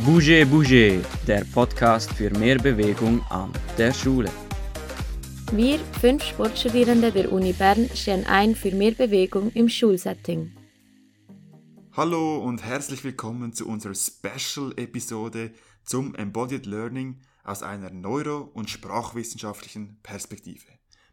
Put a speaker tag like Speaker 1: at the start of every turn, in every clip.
Speaker 1: Bouge Bouge, der Podcast für mehr Bewegung an der Schule.
Speaker 2: Wir, fünf Sportstudierende der Uni Bern, stehen ein für mehr Bewegung im Schulsetting.
Speaker 3: Hallo und herzlich willkommen zu unserer Special-Episode zum Embodied Learning aus einer neuro- und sprachwissenschaftlichen Perspektive.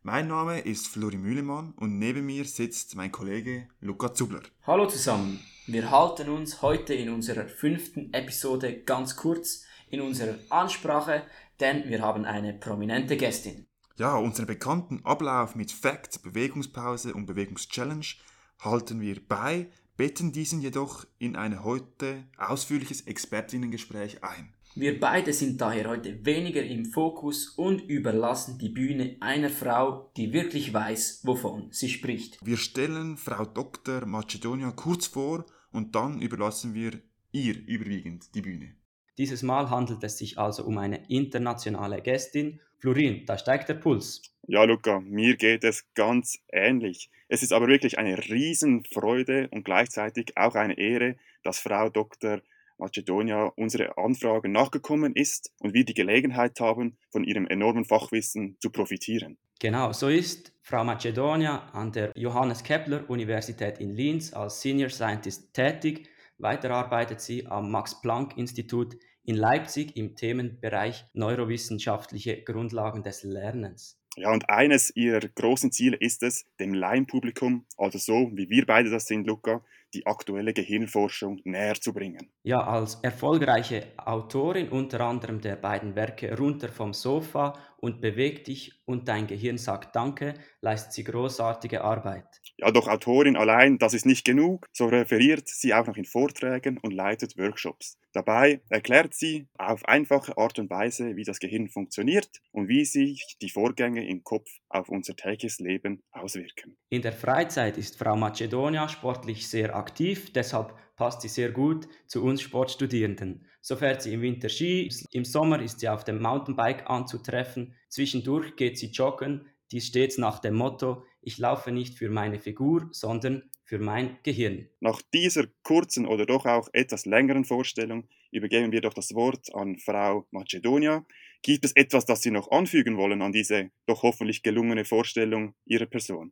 Speaker 3: Mein Name ist Flori Mühlemann und neben mir sitzt mein Kollege Luca Zubler.
Speaker 4: Hallo zusammen, wir halten uns heute in unserer fünften Episode ganz kurz in unserer Ansprache, denn wir haben eine prominente Gästin.
Speaker 3: Ja, unseren bekannten Ablauf mit Fact, Bewegungspause und Bewegungschallenge halten wir bei, betten diesen jedoch in ein heute ausführliches Expertinnengespräch ein.
Speaker 4: Wir beide sind daher heute weniger im Fokus und überlassen die Bühne einer Frau, die wirklich weiß, wovon sie spricht.
Speaker 3: Wir stellen Frau Dr. Macedonia kurz vor und dann überlassen wir ihr überwiegend die Bühne.
Speaker 1: Dieses Mal handelt es sich also um eine internationale Gästin. Florin, da steigt der Puls.
Speaker 5: Ja, Luca, mir geht es ganz ähnlich. Es ist aber wirklich eine Riesenfreude und gleichzeitig auch eine Ehre, dass Frau Dr. Macedonia unsere Anfrage nachgekommen ist und wir die Gelegenheit haben, von ihrem enormen Fachwissen zu profitieren.
Speaker 1: Genau, so ist Frau Macedonia an der Johannes Kepler Universität in Linz als Senior Scientist tätig. Weiter arbeitet sie am Max Planck Institut in Leipzig im Themenbereich neurowissenschaftliche Grundlagen des Lernens.
Speaker 5: Ja, und eines ihrer großen Ziele ist es, dem Laienpublikum, also so wie wir beide das sind, Luca, die aktuelle Gehirnforschung näher zu bringen.
Speaker 1: Ja, als erfolgreiche Autorin unter anderem der beiden Werke Runter vom Sofa und Beweg dich und dein Gehirn sagt Danke, leistet sie großartige Arbeit.
Speaker 5: Ja, doch Autorin allein, das ist nicht genug. So referiert sie auch noch in Vorträgen und leitet Workshops. Dabei erklärt sie auf einfache Art und Weise, wie das Gehirn funktioniert und wie sich die Vorgänge im Kopf auf unser tägliches Leben auswirken.
Speaker 1: In der Freizeit ist Frau Macedonia sportlich sehr aktiv, deshalb passt sie sehr gut zu uns Sportstudierenden. So fährt sie im Winter Ski, im Sommer ist sie auf dem Mountainbike anzutreffen, zwischendurch geht sie joggen, dies stets nach dem Motto, ich laufe nicht für meine Figur, sondern für mein Gehirn.
Speaker 5: Nach dieser kurzen oder doch auch etwas längeren Vorstellung übergeben wir doch das Wort an Frau Macedonia. Gibt es etwas, das Sie noch anfügen wollen an diese doch hoffentlich gelungene Vorstellung Ihrer Person?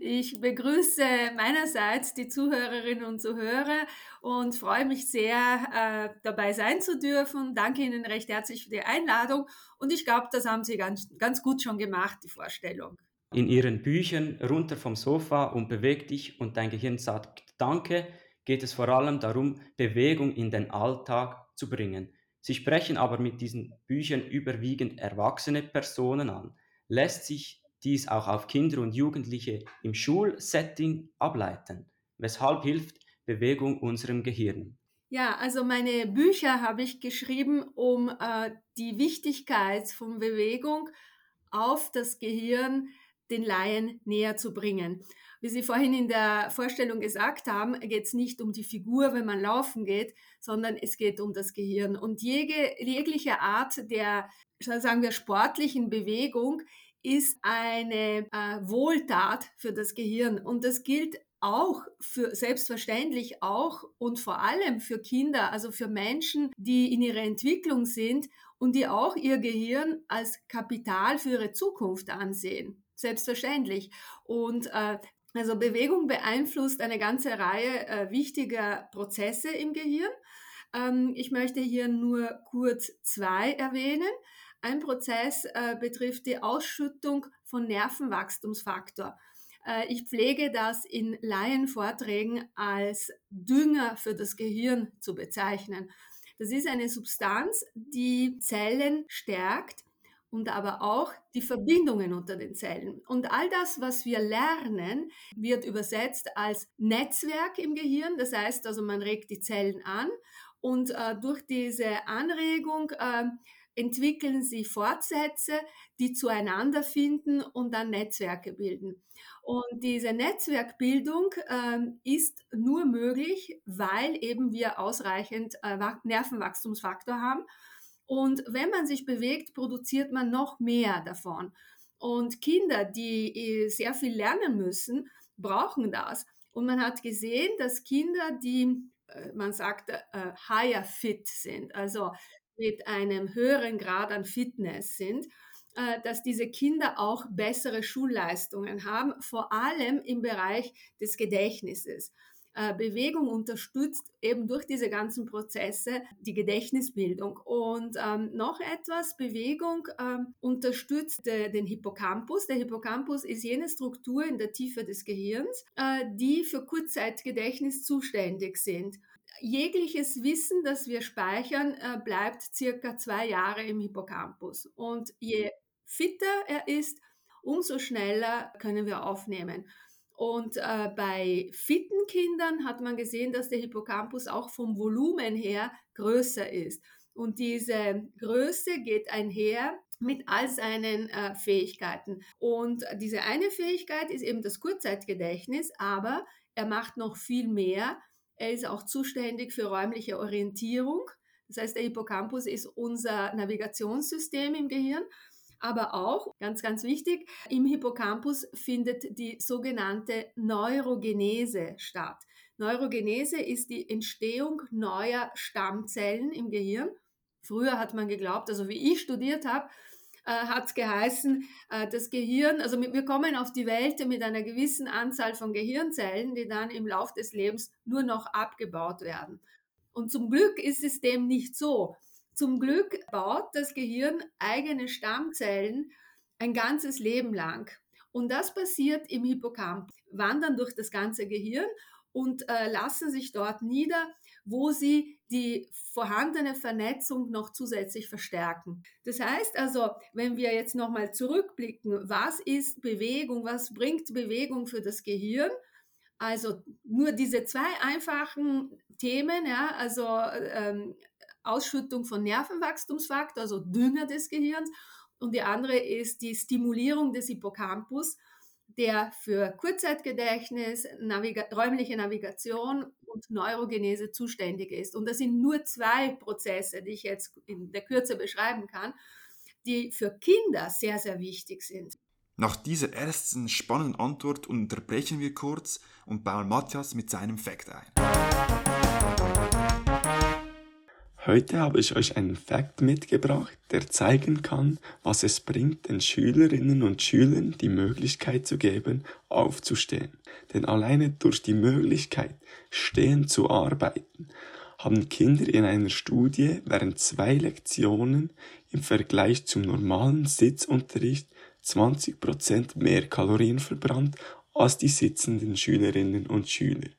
Speaker 6: Ich begrüße meinerseits die Zuhörerinnen und Zuhörer und freue mich sehr, äh, dabei sein zu dürfen. Danke Ihnen recht herzlich für die Einladung und ich glaube, das haben Sie ganz, ganz gut schon gemacht, die Vorstellung.
Speaker 1: In Ihren Büchern Runter vom Sofa und Beweg dich und dein Gehirn sagt Danke geht es vor allem darum, Bewegung in den Alltag zu bringen. Sie sprechen aber mit diesen Büchern überwiegend erwachsene Personen an. Lässt sich dies auch auf Kinder und Jugendliche im Schulsetting ableiten. Weshalb hilft Bewegung unserem Gehirn?
Speaker 6: Ja, also meine Bücher habe ich geschrieben, um äh, die Wichtigkeit von Bewegung auf das Gehirn den Laien näher zu bringen. Wie Sie vorhin in der Vorstellung gesagt haben, geht es nicht um die Figur, wenn man laufen geht, sondern es geht um das Gehirn. Und jegliche Art der, sagen wir, sportlichen Bewegung ist eine äh, Wohltat für das Gehirn. Und das gilt auch für selbstverständlich auch und vor allem für Kinder, also für Menschen, die in ihrer Entwicklung sind und die auch ihr Gehirn als Kapital für ihre Zukunft ansehen. Selbstverständlich. Und äh, also Bewegung beeinflusst eine ganze Reihe äh, wichtiger Prozesse im Gehirn. Ähm, ich möchte hier nur kurz zwei erwähnen. Ein Prozess äh, betrifft die Ausschüttung von Nervenwachstumsfaktor. Äh, ich pflege das in Laienvorträgen als Dünger für das Gehirn zu bezeichnen. Das ist eine Substanz, die Zellen stärkt und aber auch die Verbindungen unter den Zellen. Und all das, was wir lernen, wird übersetzt als Netzwerk im Gehirn. Das heißt also, man regt die Zellen an und äh, durch diese Anregung äh, entwickeln sie Fortsätze, die zueinander finden und dann Netzwerke bilden. Und diese Netzwerkbildung äh, ist nur möglich, weil eben wir ausreichend äh, Nervenwachstumsfaktor haben. Und wenn man sich bewegt, produziert man noch mehr davon. Und Kinder, die äh, sehr viel lernen müssen, brauchen das. Und man hat gesehen, dass Kinder, die äh, man sagt, äh, higher fit sind, also mit einem höheren Grad an Fitness sind, äh, dass diese Kinder auch bessere Schulleistungen haben, vor allem im Bereich des Gedächtnisses. Äh, Bewegung unterstützt eben durch diese ganzen Prozesse die Gedächtnisbildung. Und ähm, noch etwas, Bewegung ähm, unterstützt äh, den Hippocampus. Der Hippocampus ist jene Struktur in der Tiefe des Gehirns, äh, die für Kurzzeitgedächtnis zuständig sind. Jegliches Wissen, das wir speichern, äh, bleibt circa zwei Jahre im Hippocampus. Und je fitter er ist, umso schneller können wir aufnehmen. Und äh, bei fitten Kindern hat man gesehen, dass der Hippocampus auch vom Volumen her größer ist. Und diese Größe geht einher mit all seinen äh, Fähigkeiten. Und diese eine Fähigkeit ist eben das Kurzzeitgedächtnis, aber er macht noch viel mehr. Er ist auch zuständig für räumliche Orientierung. Das heißt, der Hippocampus ist unser Navigationssystem im Gehirn aber auch, ganz, ganz wichtig, im Hippocampus findet die sogenannte Neurogenese statt. Neurogenese ist die Entstehung neuer Stammzellen im Gehirn. Früher hat man geglaubt, also wie ich studiert habe, äh, hat es geheißen, äh, das Gehirn, also wir kommen auf die Welt mit einer gewissen Anzahl von Gehirnzellen, die dann im Lauf des Lebens nur noch abgebaut werden. Und zum Glück ist es dem nicht so. Zum Glück baut das Gehirn eigene Stammzellen ein ganzes Leben lang. Und das passiert im Hippocamp, wandern durch das ganze Gehirn und äh, lassen sich dort nieder, wo sie die vorhandene Vernetzung noch zusätzlich verstärken. Das heißt also, wenn wir jetzt nochmal zurückblicken, was ist Bewegung, was bringt Bewegung für das Gehirn? Also nur diese zwei einfachen Themen, ja, also ähm, Ausschüttung von Nervenwachstumsfaktor, also Dünger des Gehirns. Und die andere ist die Stimulierung des Hippocampus, der für Kurzzeitgedächtnis, Naviga räumliche Navigation und Neurogenese zuständig ist. Und das sind nur zwei Prozesse, die ich jetzt in der Kürze beschreiben kann, die für Kinder sehr, sehr wichtig sind.
Speaker 3: Nach dieser ersten spannenden Antwort unterbrechen wir kurz und bauen Matthias mit seinem Fact ein.
Speaker 7: Heute habe ich euch einen Fakt mitgebracht, der zeigen kann, was es bringt, den Schülerinnen und Schülern die Möglichkeit zu geben, aufzustehen. Denn alleine durch die Möglichkeit, stehen zu arbeiten, haben Kinder in einer Studie während zwei Lektionen im Vergleich zum normalen Sitzunterricht 20% mehr Kalorien verbrannt als die sitzenden Schülerinnen und Schüler.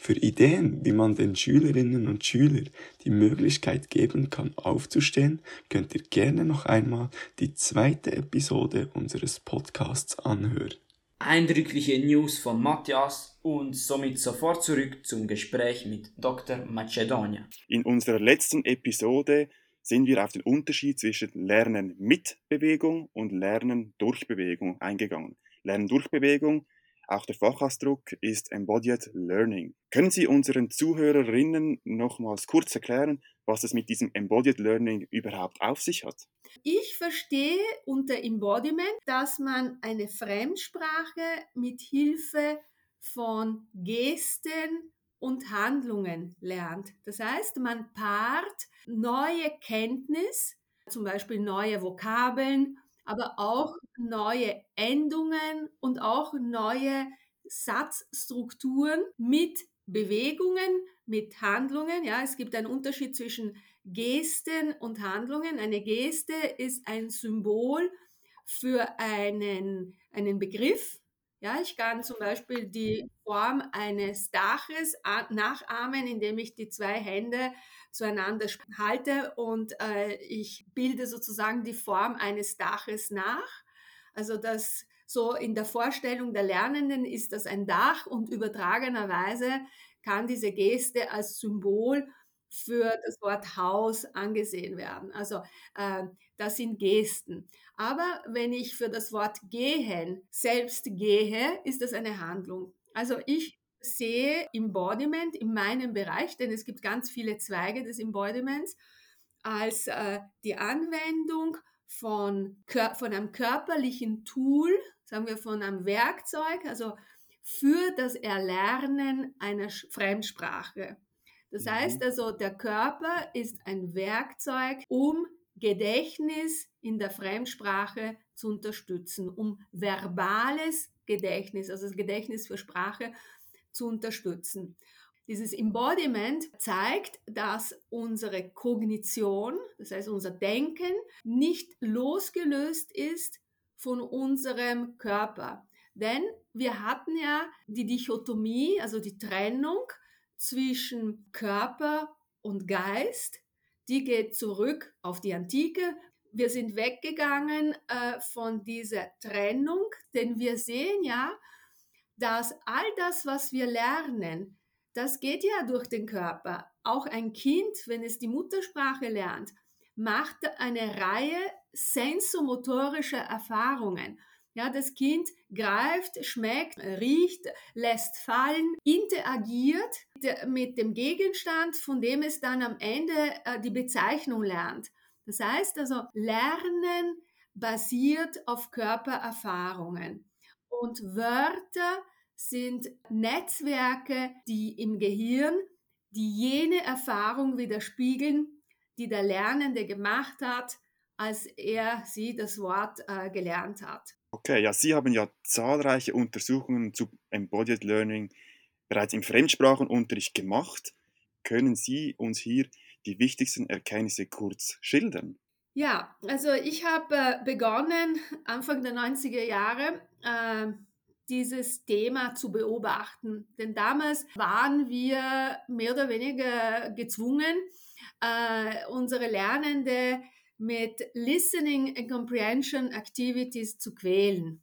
Speaker 7: Für Ideen, wie man den Schülerinnen und Schülern die Möglichkeit geben kann, aufzustehen, könnt ihr gerne noch einmal die zweite Episode unseres Podcasts anhören.
Speaker 4: Eindrückliche News von Matthias und somit sofort zurück zum Gespräch mit Dr. Macedonia.
Speaker 5: In unserer letzten Episode sind wir auf den Unterschied zwischen Lernen mit Bewegung und Lernen durch Bewegung eingegangen. Lernen durch Bewegung auch der Fachausdruck ist Embodied Learning. Können Sie unseren Zuhörerinnen nochmals kurz erklären, was es mit diesem Embodied Learning überhaupt auf sich hat?
Speaker 6: Ich verstehe unter Embodiment, dass man eine Fremdsprache mit Hilfe von Gesten und Handlungen lernt. Das heißt, man paart neue Kenntnis, zum Beispiel neue Vokabeln aber auch neue Endungen und auch neue Satzstrukturen mit Bewegungen, mit Handlungen. Ja, es gibt einen Unterschied zwischen Gesten und Handlungen. Eine Geste ist ein Symbol für einen, einen Begriff. Ja, ich kann zum Beispiel die Form eines Daches nachahmen, indem ich die zwei Hände zueinander halte und äh, ich bilde sozusagen die Form eines Daches nach. Also das so in der Vorstellung der Lernenden ist das ein Dach und übertragenerweise kann diese Geste als Symbol für das Wort Haus angesehen werden. Also äh, das sind Gesten. Aber wenn ich für das Wort gehen selbst gehe, ist das eine Handlung. Also ich sehe Embodiment in meinem Bereich, denn es gibt ganz viele Zweige des Embodiments, als äh, die Anwendung von, von einem körperlichen Tool, sagen wir von einem Werkzeug, also für das Erlernen einer Fremdsprache. Das
Speaker 5: Mhm.
Speaker 6: heißt also, der Körper ist ein Werkzeug, um Gedächtnis in der Fremdsprache zu unterstützen, um verbales Gedächtnis, also das Gedächtnis für Sprache zu unterstützen. Dieses Embodiment zeigt, dass unsere Kognition, das heißt unser Denken, nicht losgelöst ist von unserem Körper. Denn wir hatten ja die Dichotomie, also die Trennung zwischen Körper und Geist. Die geht zurück auf die Antike. Wir sind weggegangen äh, von dieser Trennung, denn wir sehen ja, dass all das, was wir lernen, das geht ja durch den Körper. Auch ein Kind, wenn es die Muttersprache lernt, macht eine Reihe sensomotorischer Erfahrungen. Ja, das Kind greift, schmeckt, riecht, lässt fallen, interagiert mit dem Gegenstand, von dem es dann am Ende äh, die Bezeichnung lernt. Das heißt also, Lernen basiert auf Körpererfahrungen. Und Wörter sind Netzwerke, die im Gehirn die jene Erfahrung widerspiegeln, die der Lernende gemacht hat, als er sie das Wort äh, gelernt hat.
Speaker 5: Okay, ja, Sie haben ja zahlreiche Untersuchungen zu Embodied Learning bereits im Fremdsprachenunterricht gemacht. Können Sie uns hier die wichtigsten Erkenntnisse kurz schildern?
Speaker 6: Ja, also ich habe äh, begonnen, Anfang der 90er Jahre, äh, dieses Thema zu beobachten. Denn damals waren wir mehr oder weniger gezwungen, äh, unsere Lernende mit Listening and Comprehension Activities zu quälen.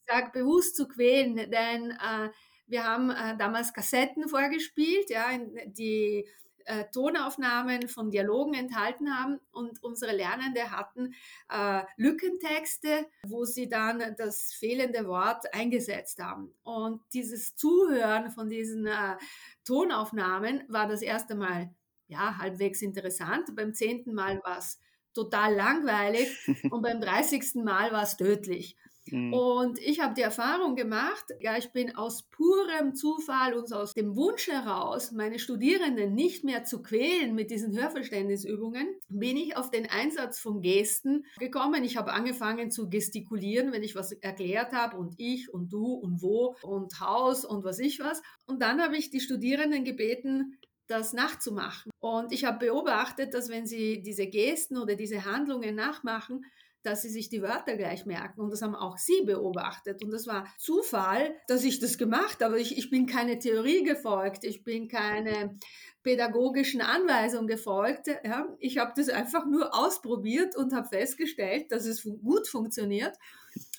Speaker 6: Ich sage bewusst zu quälen, denn äh, wir haben äh, damals Kassetten vorgespielt, ja, die äh, Tonaufnahmen von Dialogen enthalten haben und unsere Lernende hatten äh, Lückentexte, wo sie dann das fehlende Wort eingesetzt haben. Und dieses Zuhören von diesen äh, Tonaufnahmen war das erste Mal ja halbwegs interessant. Beim zehnten Mal war es total langweilig und beim 30. Mal war es tödlich.
Speaker 5: Mhm.
Speaker 6: Und ich habe die Erfahrung gemacht, ja, ich bin aus purem Zufall und aus dem Wunsch heraus, meine Studierenden nicht mehr zu quälen mit diesen Hörverständnisübungen, bin ich auf den Einsatz von Gesten gekommen. Ich habe angefangen zu gestikulieren, wenn ich was erklärt habe und ich und du und wo und Haus und was ich was. Und dann habe ich die Studierenden gebeten, das nachzumachen. Und ich habe beobachtet, dass wenn sie diese Gesten oder diese Handlungen nachmachen, dass sie sich die Wörter gleich merken. Und das haben auch sie beobachtet. Und das war Zufall, dass ich das gemacht habe. Ich, ich bin keine Theorie gefolgt. Ich bin keine pädagogischen Anweisungen gefolgt. Ja. Ich habe das einfach nur ausprobiert und habe festgestellt, dass es gut funktioniert.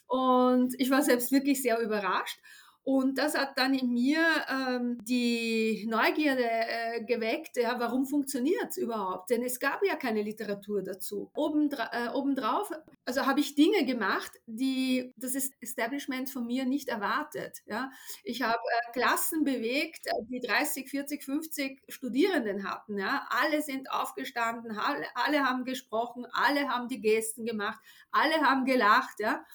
Speaker 6: Und ich war selbst wirklich sehr überrascht. Und das hat dann in mir ähm, die Neugierde äh, geweckt, ja, warum funktioniert es überhaupt? Denn es gab ja keine Literatur dazu. Obendra äh, obendrauf, also habe ich Dinge gemacht, die das Establishment von mir nicht erwartet. Ja. Ich habe äh, Klassen bewegt, die 30, 40, 50 Studierenden hatten. Ja. Alle sind aufgestanden, alle, alle haben gesprochen, alle haben die Gesten gemacht, alle haben gelacht. Ja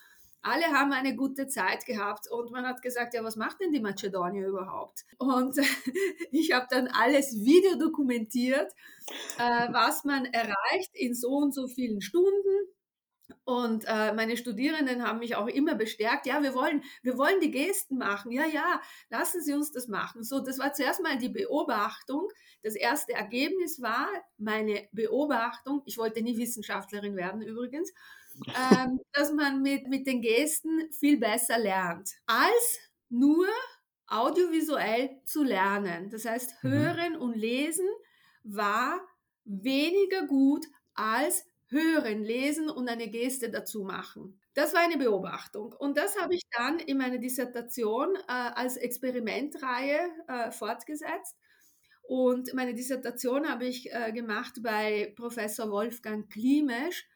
Speaker 6: alle haben eine gute Zeit gehabt und man hat gesagt, ja, was macht denn die Mazedonier überhaupt? Und ich habe dann alles videodokumentiert, äh, was man erreicht in so und so vielen Stunden. Und äh, meine Studierenden haben mich auch immer bestärkt, ja, wir wollen, wir wollen die Gesten machen. Ja, ja, lassen Sie uns das machen. So, das war zuerst mal die Beobachtung. Das erste Ergebnis war meine Beobachtung. Ich wollte nie Wissenschaftlerin werden übrigens ähm, dass man mit, mit den Gesten viel besser lernt, als nur audiovisuell zu lernen. Das heißt, hören mhm. und lesen war weniger gut als hören, lesen und eine Geste dazu machen. Das war eine Beobachtung. Und das habe ich dann in meiner Dissertation äh, als Experimentreihe äh, fortgesetzt. Und meine Dissertation habe ich äh, gemacht bei Professor Wolfgang Klimesch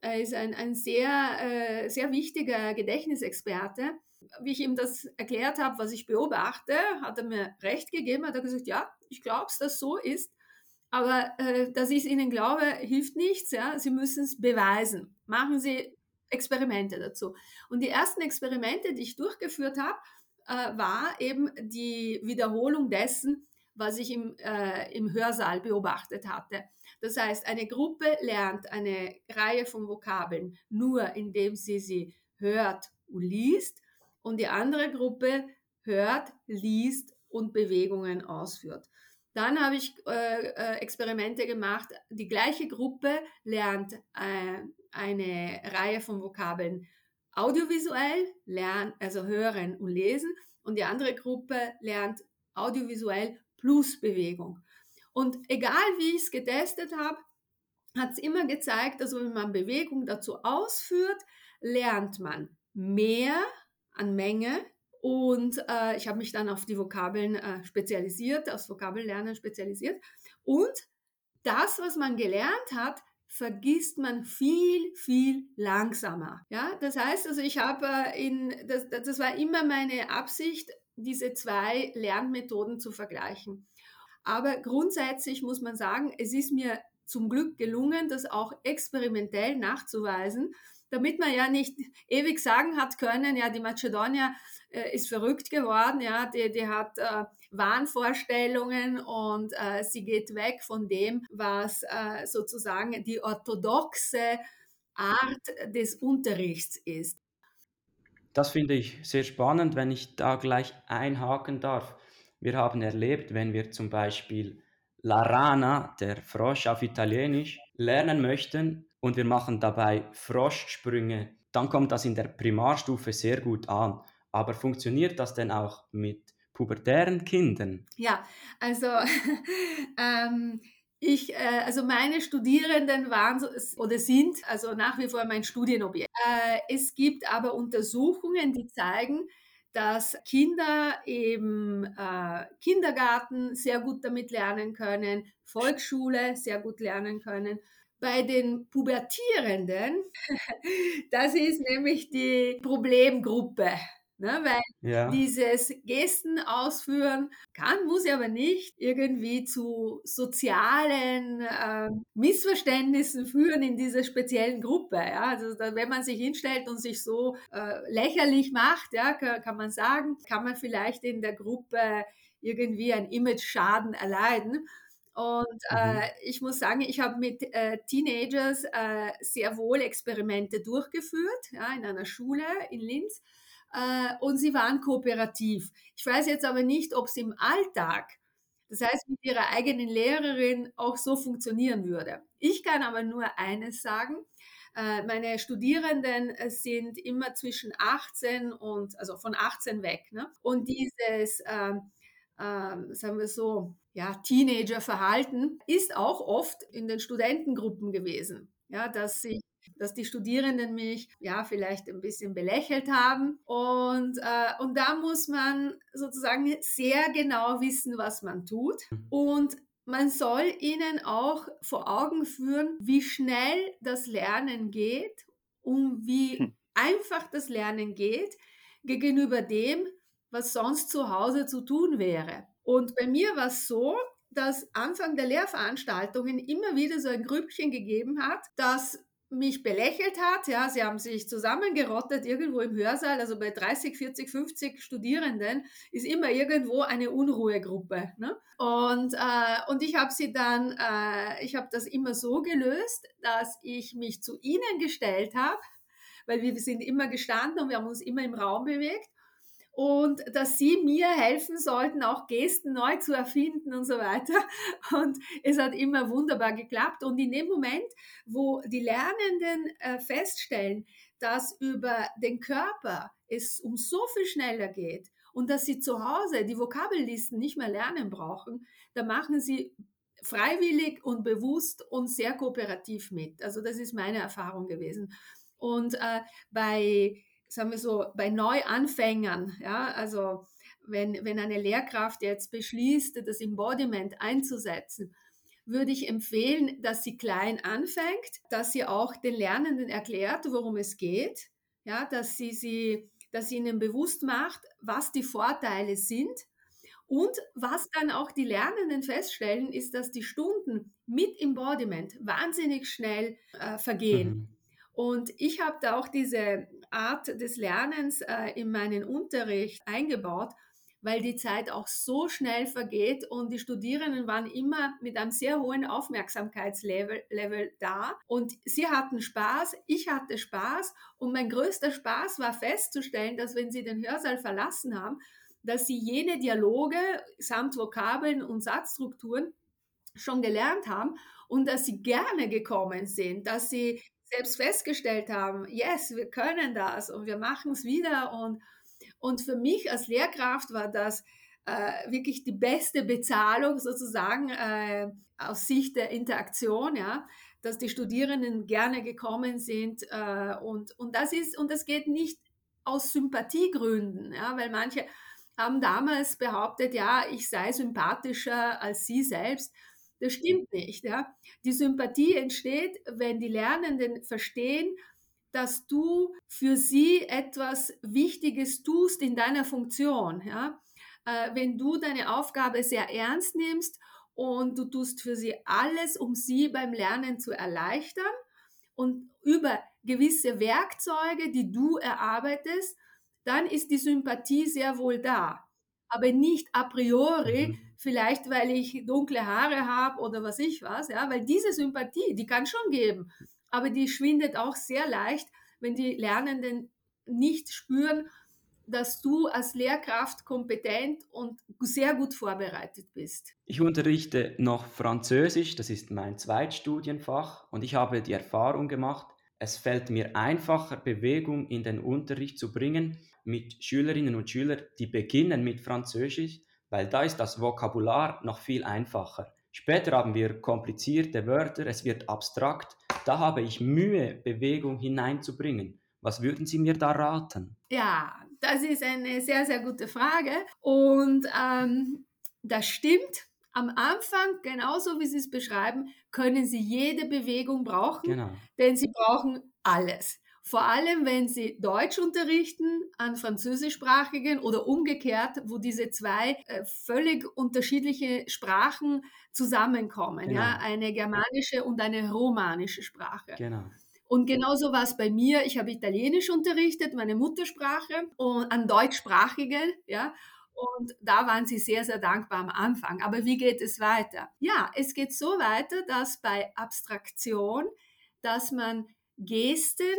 Speaker 6: er ist ein, ein sehr, äh, sehr wichtiger Gedächtnisexperte. Wie ich ihm das erklärt habe, was ich beobachte, hat er mir recht gegeben, hat er gesagt, ja, ich glaube, dass das so ist. Aber äh, dass ich es Ihnen glaube, hilft nichts. Ja? Sie müssen es beweisen. Machen Sie Experimente dazu. Und die ersten Experimente, die ich durchgeführt habe, äh, war eben die Wiederholung dessen, was ich im, äh, im Hörsaal beobachtet hatte. Das heißt, eine Gruppe lernt eine Reihe von Vokabeln nur, indem sie sie hört und liest und die andere Gruppe hört, liest und Bewegungen ausführt. Dann habe ich äh, äh, Experimente gemacht. Die gleiche Gruppe lernt äh, eine Reihe von Vokabeln audiovisuell, lernt, also hören und lesen. Und die andere Gruppe lernt audiovisuell plus Bewegung. Und egal wie ich es getestet habe, hat es immer gezeigt, dass wenn man Bewegung dazu ausführt, lernt man mehr an Menge und äh, ich habe mich dann auf die Vokabeln äh, spezialisiert, aufs Vokabellernen spezialisiert. Und das, was man gelernt hat, vergisst man viel, viel langsamer. Ja, das heißt also, ich habe äh, in, das, das war immer meine Absicht, diese zwei Lernmethoden zu vergleichen. Aber grundsätzlich muss man sagen, es ist mir zum Glück gelungen, das auch experimentell nachzuweisen, damit man ja nicht ewig sagen hat können, ja, die Mazedonier äh, ist verrückt geworden, ja, die, die hat äh, Wahnvorstellungen und äh, sie geht weg von dem, was äh, sozusagen die orthodoxe Art des Unterrichts ist.
Speaker 1: Das finde ich sehr spannend, wenn ich da gleich einhaken darf. Wir haben erlebt, wenn wir zum Beispiel La Rana, der Frosch auf Italienisch, lernen möchten und wir machen dabei Froschsprünge, dann kommt das in der Primarstufe sehr gut an. Aber funktioniert das denn auch mit pubertären Kindern?
Speaker 6: Ja, also ähm, ich, äh, also meine Studierenden waren oder sind also nach wie vor mein Studienobjekt. Äh, es gibt aber Untersuchungen, die zeigen, dass Kinder eben äh, Kindergarten sehr gut damit lernen können, Volksschule sehr gut lernen können. Bei den Pubertierenden, das ist nämlich die Problemgruppe. Ne, weil ja. dieses Gesten ausführen kann, muss aber nicht irgendwie zu sozialen äh, Missverständnissen führen in dieser speziellen Gruppe. Ja? Also wenn man sich hinstellt und sich so äh, lächerlich macht, ja, kann, kann man sagen, kann man vielleicht in der Gruppe irgendwie einen Image-Schaden erleiden. Und äh, mhm. ich muss sagen, ich habe mit äh, Teenagers äh, sehr wohl Experimente durchgeführt, ja, in einer Schule in Linz äh, und sie waren kooperativ. Ich weiß jetzt aber nicht, ob es im Alltag, das heißt mit ihrer eigenen Lehrerin, auch so funktionieren würde. Ich kann aber nur eines sagen. Äh, meine Studierenden äh, sind immer zwischen 18 und, also von 18 weg. Ne? Und dieses, ähm, ähm, sagen wir so, ja, Teenager-Verhalten ist auch oft in den Studentengruppen gewesen. Ja, dass sich dass die Studierenden mich ja vielleicht ein bisschen belächelt haben. Und, äh, und da muss man sozusagen sehr genau wissen, was man tut. Mhm. Und man soll ihnen auch vor Augen führen, wie schnell das Lernen geht und wie hm. einfach das Lernen geht gegenüber dem, was sonst zu Hause zu tun wäre. Und bei mir war es so, dass Anfang der Lehrveranstaltungen immer wieder so ein Grüppchen gegeben hat, das mich belächelt hat. Ja, sie haben sich zusammengerottet irgendwo im Hörsaal. Also bei 30, 40, 50 Studierenden ist immer irgendwo eine Unruhegruppe. Ne? Und, äh, und ich habe sie dann, äh, ich habe das immer so gelöst, dass ich mich zu ihnen gestellt habe, weil wir sind immer gestanden und wir haben uns immer im Raum bewegt und dass sie mir helfen sollten, auch Gesten neu zu erfinden und so weiter. Und es hat immer wunderbar geklappt. Und in dem Moment, wo die Lernenden äh, feststellen, dass über den Körper es um so viel schneller geht und dass sie zu Hause die Vokabellisten nicht mehr lernen brauchen, da machen sie freiwillig und bewusst und sehr kooperativ mit. Also das ist meine Erfahrung gewesen. Und äh, bei sagen wir so, bei Neuanfängern, ja, also wenn, wenn eine Lehrkraft jetzt beschließt, das Embodiment einzusetzen, würde ich empfehlen, dass sie klein anfängt, dass sie auch den Lernenden erklärt, worum es geht, ja, dass sie, sie, dass sie ihnen bewusst macht, was die Vorteile sind. Und was dann auch die Lernenden feststellen, ist, dass die Stunden mit Embodiment wahnsinnig schnell äh, vergehen. Mhm. Und ich habe da auch diese Art des Lernens äh, in meinen Unterricht eingebaut, weil die Zeit auch so schnell vergeht und die Studierenden waren immer mit einem sehr hohen Aufmerksamkeitslevel Level da. Und sie hatten Spaß, ich hatte Spaß. Und mein größter Spaß war festzustellen, dass wenn sie den Hörsaal verlassen haben, dass sie jene Dialoge samt Vokabeln und Satzstrukturen schon gelernt haben und dass sie gerne gekommen sind, dass sie selbst festgestellt haben, yes, wir können das und wir machen es wieder. Und, und für mich als Lehrkraft war das äh, wirklich die beste Bezahlung sozusagen äh, aus Sicht der Interaktion, ja, dass die Studierenden gerne gekommen sind äh, und, und das ist und das geht nicht aus Sympathiegründen, ja, weil manche haben damals behauptet, ja, ich sei sympathischer als sie selbst. Das stimmt nicht. Ja. Die Sympathie entsteht, wenn die Lernenden verstehen, dass du für sie etwas Wichtiges tust in deiner Funktion. Ja. Äh, wenn du deine Aufgabe sehr ernst nimmst und du tust für sie alles, um sie beim Lernen zu erleichtern und über gewisse Werkzeuge, die du erarbeitest, dann ist die Sympathie sehr wohl da. Aber nicht a priori, mhm. Vielleicht weil ich dunkle Haare habe oder was ich was, ja, weil diese Sympathie, die kann schon geben, aber die schwindet auch sehr leicht, wenn die Lernenden nicht spüren, dass du als Lehrkraft kompetent und sehr gut vorbereitet bist.
Speaker 1: Ich unterrichte noch Französisch, das ist mein Zweitstudienfach und ich habe die Erfahrung gemacht, es fällt mir einfacher, Bewegung in den Unterricht zu bringen mit Schülerinnen und Schülern, die beginnen mit Französisch, weil da ist das Vokabular noch viel einfacher. Später haben wir komplizierte Wörter, es wird abstrakt. Da habe ich Mühe, Bewegung hineinzubringen. Was würden Sie mir da raten?
Speaker 6: Ja, das ist eine sehr, sehr gute Frage. Und ähm, das stimmt. Am Anfang, genauso wie Sie es beschreiben, können Sie jede Bewegung brauchen, genau. denn Sie brauchen alles. Vor allem, wenn Sie Deutsch unterrichten an französischsprachigen oder umgekehrt, wo diese zwei äh, völlig unterschiedliche Sprachen zusammenkommen. Genau. Ja? Eine germanische und eine romanische Sprache. Genau. Und genauso war es bei mir. Ich habe Italienisch unterrichtet, meine Muttersprache, und an Deutschsprachigen, ja. Und da waren sie sehr, sehr dankbar am Anfang. Aber wie geht es weiter? Ja, es geht so weiter, dass bei Abstraktion, dass man Gesten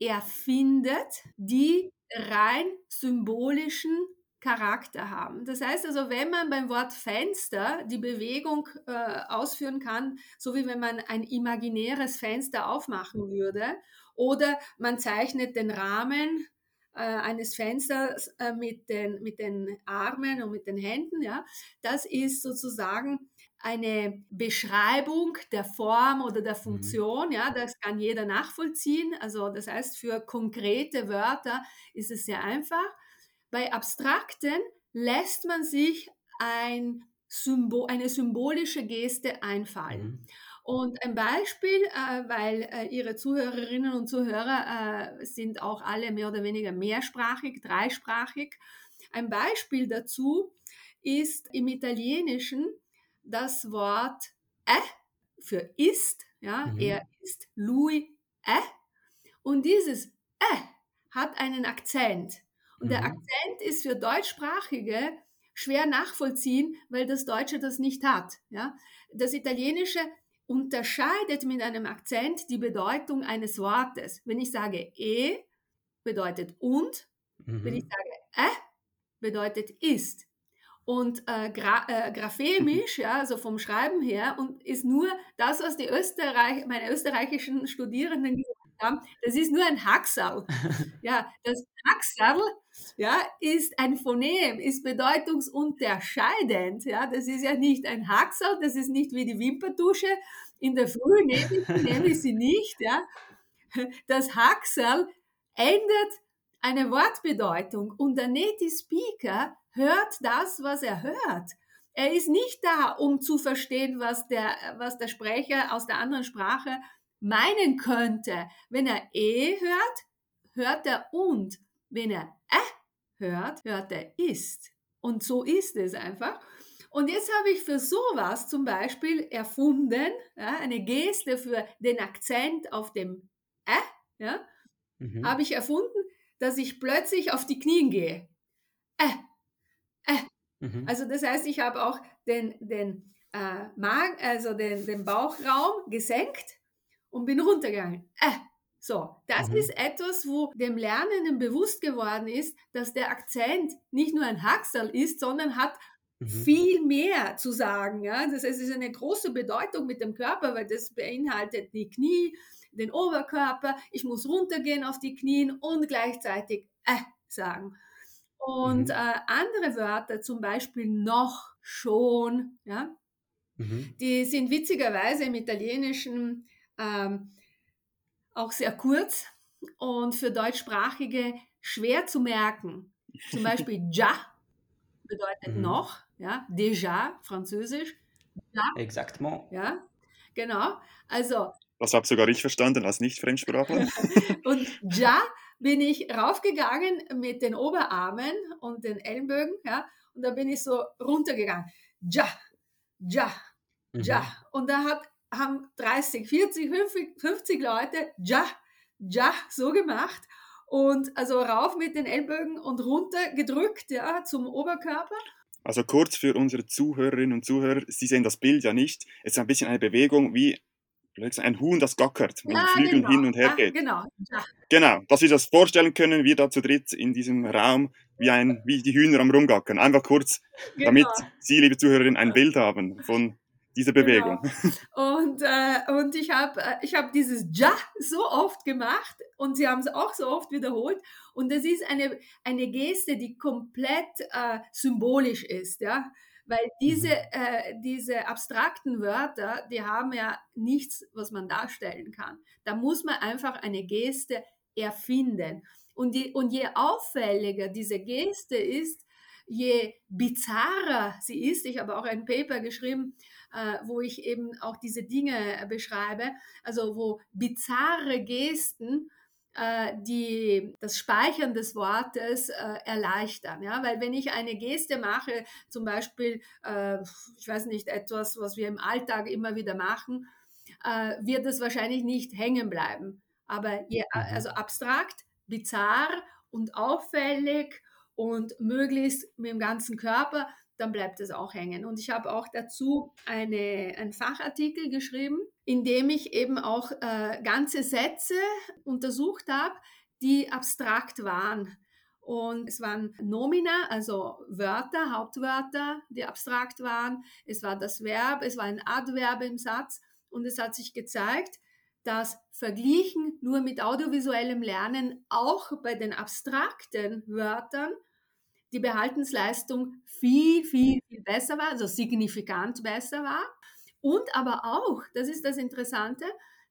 Speaker 6: erfindet, die rein symbolischen Charakter haben. Das heißt also, wenn man beim Wort Fenster die Bewegung äh, ausführen kann, so wie wenn man ein imaginäres Fenster aufmachen würde, oder man zeichnet den Rahmen äh, eines Fensters äh, mit, den, mit den Armen und mit den Händen, ja, das ist sozusagen eine Beschreibung der Form oder der mhm. Funktion, ja, das kann jeder nachvollziehen. Also das heißt, für konkrete Wörter ist es sehr einfach. Bei abstrakten lässt man sich ein Symbol, eine symbolische Geste einfallen. Mhm. Und ein Beispiel, äh, weil äh, Ihre Zuhörerinnen und Zuhörer äh, sind auch alle mehr oder weniger mehrsprachig, dreisprachig. Ein Beispiel dazu ist im Italienischen das Wort äh für ist, ja, mhm. er ist lui äh. Und dieses äh hat einen Akzent. Und mhm. der Akzent ist für Deutschsprachige schwer nachvollziehen, weil das Deutsche das nicht hat. Ja? Das Italienische unterscheidet mit einem Akzent die Bedeutung eines Wortes. Wenn ich sage e, bedeutet und. Mhm. Wenn ich sage äh, bedeutet ist und äh, gra äh, graphemisch, ja, also vom Schreiben her, und ist nur das, was die Österreich, meine österreichischen Studierenden gesagt haben, das ist nur ein Haxal. Ja, das Haxal, ja, ist ein Phonem, ist bedeutungsunterscheidend, ja, das ist ja nicht ein Haxal, das ist nicht wie die Wimperdusche, in der Früh nehme ich, nehme ich sie nicht, ja. Das Haxal ändert eine Wortbedeutung und der Native Speaker hört das, was er hört. Er ist nicht da, um zu verstehen, was der, was der Sprecher aus der anderen Sprache meinen könnte. Wenn er eh hört, hört er und. Wenn er äh hört, hört er ist. Und so ist es einfach. Und jetzt habe ich für sowas zum Beispiel erfunden, ja, eine Geste für den Akzent auf dem äh, ja, mhm. habe ich erfunden, dass ich plötzlich auf die Knien gehe. Äh, äh. Mhm. Also das heißt, ich habe auch den, den, äh, Magen, also den, den Bauchraum gesenkt und bin runtergegangen. Äh. So, das mhm. ist etwas, wo dem Lernenden bewusst geworden ist, dass der Akzent nicht nur ein Haxel ist, sondern hat mhm. viel mehr zu sagen. Ja? Das heißt, es ist eine große Bedeutung mit dem Körper, weil das beinhaltet die Knie, den Oberkörper. Ich muss runtergehen auf die Knien und gleichzeitig äh sagen. Und mhm. äh, andere Wörter, zum Beispiel noch, schon, ja, mhm. die sind witzigerweise im Italienischen ähm, auch sehr kurz und für Deutschsprachige schwer zu merken. Zum Beispiel ja bedeutet mhm. noch, ja, déjà, französisch.
Speaker 1: Ja, Exactement.
Speaker 6: Ja, genau. Also.
Speaker 5: Das habe sogar ich verstanden als Nicht-Fremdsprachler.
Speaker 6: und ja bin ich raufgegangen mit den Oberarmen und den Ellenbögen, ja, und da bin ich so runtergegangen. Ja, ja, ja. Mhm. Und da hat haben 30, 40, 50, 50 Leute ja, ja, so gemacht und also rauf mit den Ellbogen und runter gedrückt, ja, zum Oberkörper.
Speaker 5: Also kurz für unsere Zuhörerinnen und Zuhörer, Sie sehen das Bild ja nicht. Es ist ein bisschen eine Bewegung wie ein Huhn, das gackert, mit ja, Flügeln genau. hin und her geht.
Speaker 6: Ja, genau.
Speaker 5: Ja. Genau, dass wir das vorstellen können, wir da zu dritt in diesem Raum, wie, ein, wie die Hühner am Rumgackern. Einfach kurz, genau. damit Sie, liebe Zuhörerinnen, ein Bild haben von diese genau. Bewegung.
Speaker 6: Genau. Und, äh, und ich habe äh, ich hab dieses Ja so oft gemacht und sie haben es auch so oft wiederholt. Und das ist eine, eine Geste, die komplett äh, symbolisch ist, ja. Weil diese, mhm. äh, diese abstrakten Wörter, die haben ja nichts, was man darstellen kann. Da muss man einfach eine Geste erfinden. Und, die, und je auffälliger diese Geste ist, je bizarrer sie ist, ich habe auch ein Paper geschrieben, äh, wo ich eben auch diese Dinge beschreibe, also wo bizarre Gesten die das Speichern des Wortes äh, erleichtern. Ja? Weil wenn ich eine Geste mache, zum Beispiel, äh, ich weiß nicht, etwas, was wir im Alltag immer wieder machen, äh, wird es wahrscheinlich nicht hängen bleiben. Aber je, mhm. also abstrakt, bizarr und auffällig und möglichst mit dem ganzen Körper, dann bleibt es auch hängen. Und ich habe auch dazu eine, einen Fachartikel geschrieben, in dem ich eben auch äh, ganze Sätze untersucht habe, die abstrakt waren. Und es waren Nomina, also Wörter, Hauptwörter, die abstrakt waren. Es war das Verb, es war ein Adverb im Satz. Und es hat sich gezeigt, dass verglichen nur mit audiovisuellem Lernen auch bei den abstrakten Wörtern die Behaltensleistung viel, viel, viel besser war, also signifikant besser war. Und aber auch, das ist das Interessante,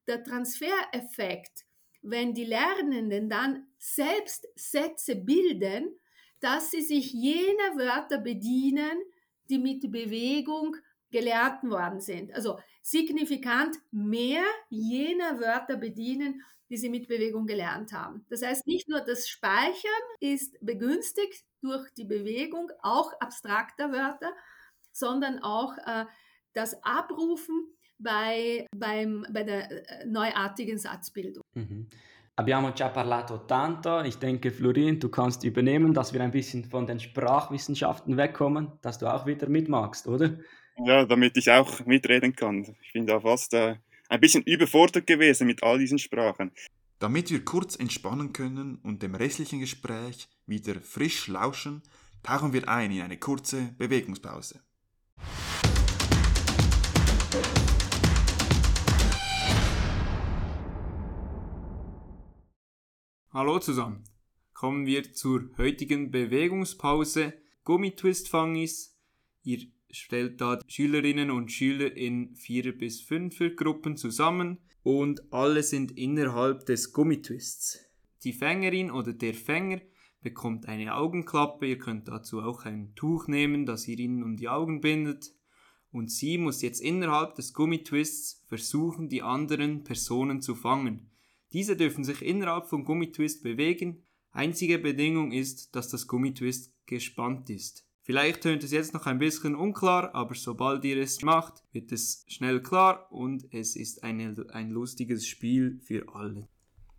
Speaker 6: der Transfereffekt, wenn die Lernenden dann selbst Sätze bilden, dass sie sich jener Wörter bedienen, die mit Bewegung gelernt worden sind. Also signifikant mehr jener Wörter bedienen, die sie mit Bewegung gelernt haben. Das heißt, nicht nur das Speichern ist begünstigt durch die Bewegung, auch abstrakter Wörter, sondern auch äh, das Abrufen bei, beim, bei der äh, neuartigen Satzbildung.
Speaker 1: Mhm. Abbiamo già parlato tanto. Ich denke, Florin, du kannst übernehmen, dass wir ein bisschen von den Sprachwissenschaften wegkommen, dass du auch wieder mitmachst, oder?
Speaker 5: Ja, damit ich auch mitreden kann. Ich bin da fast äh, ein bisschen überfordert gewesen mit all diesen Sprachen.
Speaker 3: Damit wir kurz entspannen können und dem restlichen Gespräch wieder frisch lauschen, tauchen wir ein in eine kurze Bewegungspause.
Speaker 7: Hallo zusammen. Kommen wir zur heutigen Bewegungspause. Gummitwist-Fangis. Ihr stellt da Schülerinnen und Schüler in Vierer- bis Fünfer-Gruppen zusammen und alle sind innerhalb des Gummitwists. Die Fängerin oder der Fänger bekommt eine Augenklappe, ihr könnt dazu auch ein Tuch nehmen, das ihr ihnen um die Augen bindet und sie muss jetzt innerhalb des Gummitwists versuchen, die anderen Personen zu fangen. Diese dürfen sich innerhalb vom Gummitwist bewegen. Einzige Bedingung ist, dass das Gummitwist gespannt ist. Vielleicht tönt es jetzt noch ein bisschen unklar, aber sobald ihr es macht, wird es schnell klar und es ist eine, ein lustiges Spiel für alle.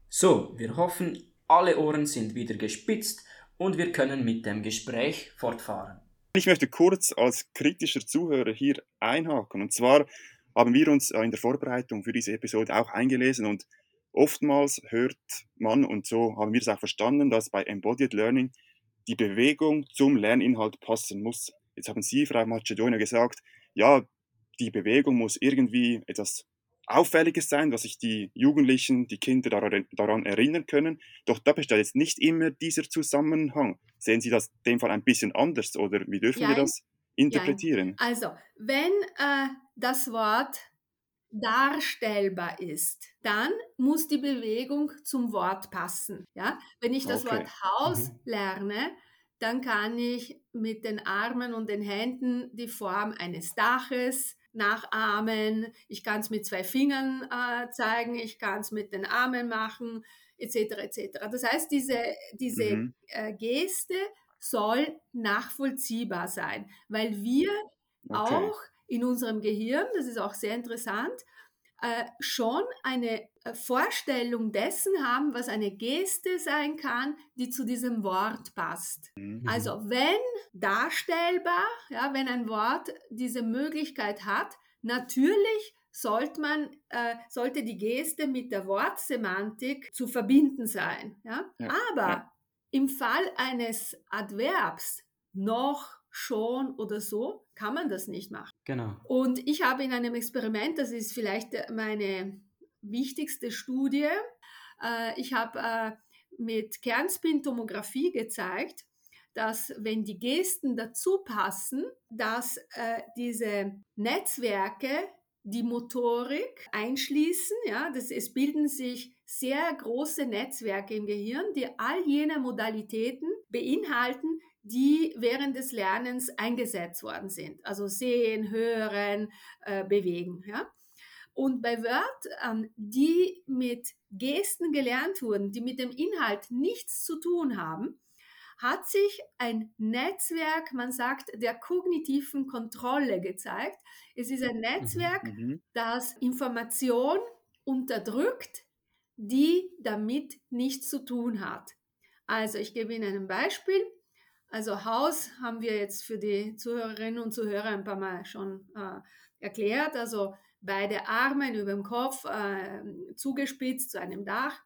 Speaker 4: So, wir hoffen, alle Ohren sind wieder gespitzt und wir können mit dem Gespräch fortfahren.
Speaker 5: Ich möchte kurz als kritischer Zuhörer hier einhaken. Und zwar haben wir uns in der Vorbereitung für diese Episode auch eingelesen und oftmals hört man, und so haben wir es auch verstanden, dass bei Embodied Learning die Bewegung zum Lerninhalt passen muss. Jetzt haben Sie, Frau Macedonia, gesagt, ja, die Bewegung muss irgendwie etwas Auffälliges sein, dass sich die Jugendlichen, die Kinder daran, erinnern können. Doch da besteht jetzt nicht immer dieser Zusammenhang. Sehen Sie das in dem Fall ein bisschen anders oder wie dürfen ja, wir das interpretieren? Ja.
Speaker 6: Also, wenn äh, das Wort darstellbar ist, dann muss die Bewegung zum Wort passen. Ja? Wenn ich das okay. Wort Haus mhm. lerne, dann kann ich mit den Armen und den Händen die Form eines Daches, nachahmen, ich kann es mit zwei Fingern äh, zeigen, ich kann es mit den Armen machen, etc. etc. Das heißt, diese, diese mhm. äh, Geste soll nachvollziehbar sein, weil wir okay. auch in unserem Gehirn, das ist auch sehr interessant, äh, schon eine äh, Vorstellung dessen haben, was eine Geste sein kann, die zu diesem Wort passt. Mhm. Also wenn darstellbar, ja, wenn ein Wort diese Möglichkeit hat, natürlich sollte man, äh, sollte die Geste mit der Wortsemantik zu verbinden sein. Ja? ja Aber ja. im Fall eines Adverbs noch schon oder so, kann man das nicht machen.
Speaker 1: Genau.
Speaker 6: Und ich habe in einem Experiment, das ist vielleicht meine wichtigste Studie, äh, ich habe äh, mit Kernspintomographie gezeigt, dass wenn die Gesten dazu passen, dass äh, diese Netzwerke die Motorik einschließen. Ja, das, es bilden sich sehr große Netzwerke im Gehirn, die all jene Modalitäten beinhalten, die während des Lernens eingesetzt worden sind. Also sehen, hören, äh, bewegen. Ja? Und bei Wörtern, die mit Gesten gelernt wurden, die mit dem Inhalt nichts zu tun haben, hat sich ein Netzwerk, man sagt, der kognitiven Kontrolle gezeigt. Es ist ein Netzwerk, mhm. mhm. das Information unterdrückt, die damit nichts zu tun hat. Also ich gebe Ihnen ein Beispiel. Also Haus haben wir jetzt für die Zuhörerinnen und Zuhörer ein paar Mal schon äh, erklärt. Also beide Arme über dem Kopf äh, zugespitzt zu einem Dach.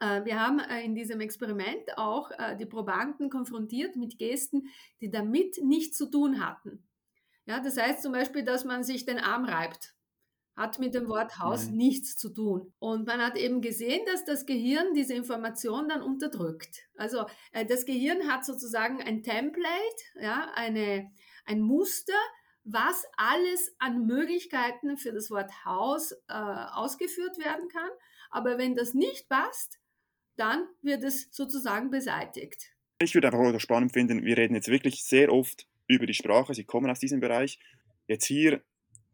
Speaker 6: Äh, wir haben äh, in diesem Experiment auch äh, die Probanden konfrontiert mit Gesten, die damit nichts zu tun hatten. Ja, das heißt zum Beispiel, dass man sich den Arm reibt hat mit dem Wort Haus Nein. nichts zu tun. Und man hat eben gesehen, dass das Gehirn diese Information dann unterdrückt. Also äh, das Gehirn hat sozusagen ein Template, ja, eine, ein Muster, was alles an Möglichkeiten für das Wort Haus äh, ausgeführt werden kann. Aber wenn das nicht passt, dann wird es sozusagen beseitigt.
Speaker 5: Ich würde einfach spannend finden, wir reden jetzt wirklich sehr oft über die Sprache, Sie kommen aus diesem Bereich. Jetzt hier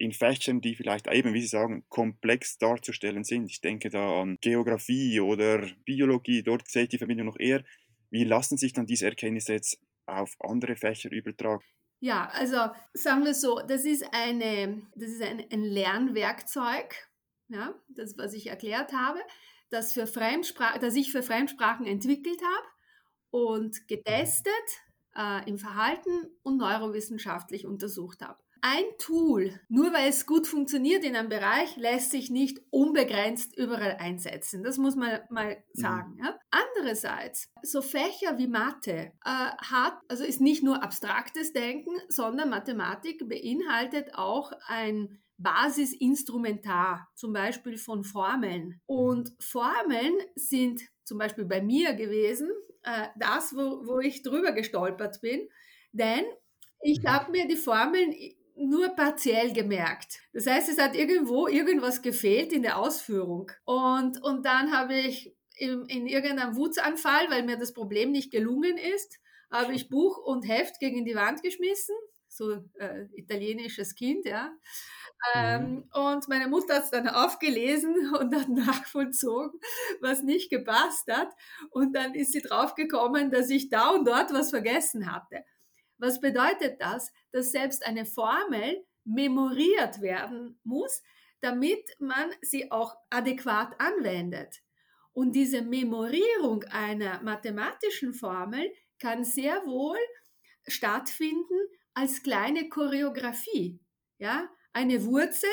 Speaker 5: in Fächern, die vielleicht eben, wie Sie sagen, komplex darzustellen sind. Ich denke da an Geografie oder Biologie, dort sehe ich die Verbindung noch eher. Wie lassen sich dann diese Erkenntnisse jetzt auf andere Fächer übertragen?
Speaker 6: Ja, also sagen wir so, das ist, eine, das ist ein, ein Lernwerkzeug, ja, das, was ich erklärt habe, das, für Fremdsprach, das ich für Fremdsprachen entwickelt habe und getestet äh, im Verhalten und neurowissenschaftlich untersucht habe ein Tool, nur weil es gut funktioniert in einem Bereich, lässt sich nicht unbegrenzt überall einsetzen. Das muss man mal mhm. sagen. Mhm. Ja. Andererseits, so Fächer wie Mathe äh, hat, also ist nicht nur abstraktes Denken, sondern Mathematik beinhaltet auch ein Basisinstrumentar, zum Beispiel von Formeln. Und Formeln sind zum Beispiel bei mir gewesen, äh, das, wo, wo ich drüber gestolpert bin, denn ich mhm. habe mir die Formeln nur partiell gemerkt. Das heißt, es hat irgendwo irgendwas gefehlt in der Ausführung. Und, und dann habe ich in, in irgendeinem Wutanfall, weil mir das Problem nicht gelungen ist, habe ich Buch und Heft gegen die Wand geschmissen. So äh, italienisches Kind, ja. Ähm, mhm. und meine Mutter hat es dann aufgelesen und dann nachvollzogen, was nicht gepasst hat. Und dann ist sie draufgekommen, dass ich da und dort was vergessen hatte. Was bedeutet das? Dass selbst eine Formel memoriert werden muss, damit man sie auch adäquat anwendet. Und diese Memorierung einer mathematischen Formel kann sehr wohl stattfinden als kleine Choreografie. Ja, eine Wurzel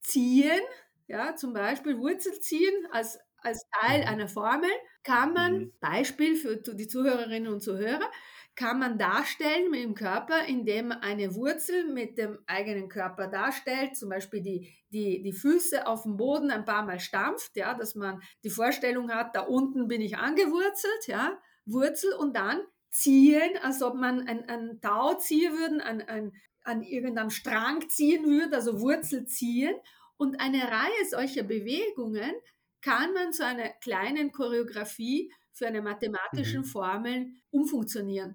Speaker 6: ziehen, ja, zum Beispiel Wurzel ziehen als, als Teil mhm. einer Formel, kann man, mhm. Beispiel für die Zuhörerinnen und Zuhörer, kann man darstellen mit dem Körper, indem man eine Wurzel mit dem eigenen Körper darstellt, zum Beispiel die, die, die Füße auf dem Boden ein paar Mal stampft, ja, dass man die Vorstellung hat, da unten bin ich angewurzelt, ja, Wurzel und dann ziehen, als ob man ein, ein Tau ziehen würde, an, an, an irgendeinem Strang ziehen würde, also Wurzel ziehen. Und eine Reihe solcher Bewegungen kann man zu einer kleinen Choreografie für eine mathematischen mhm. Formeln umfunktionieren.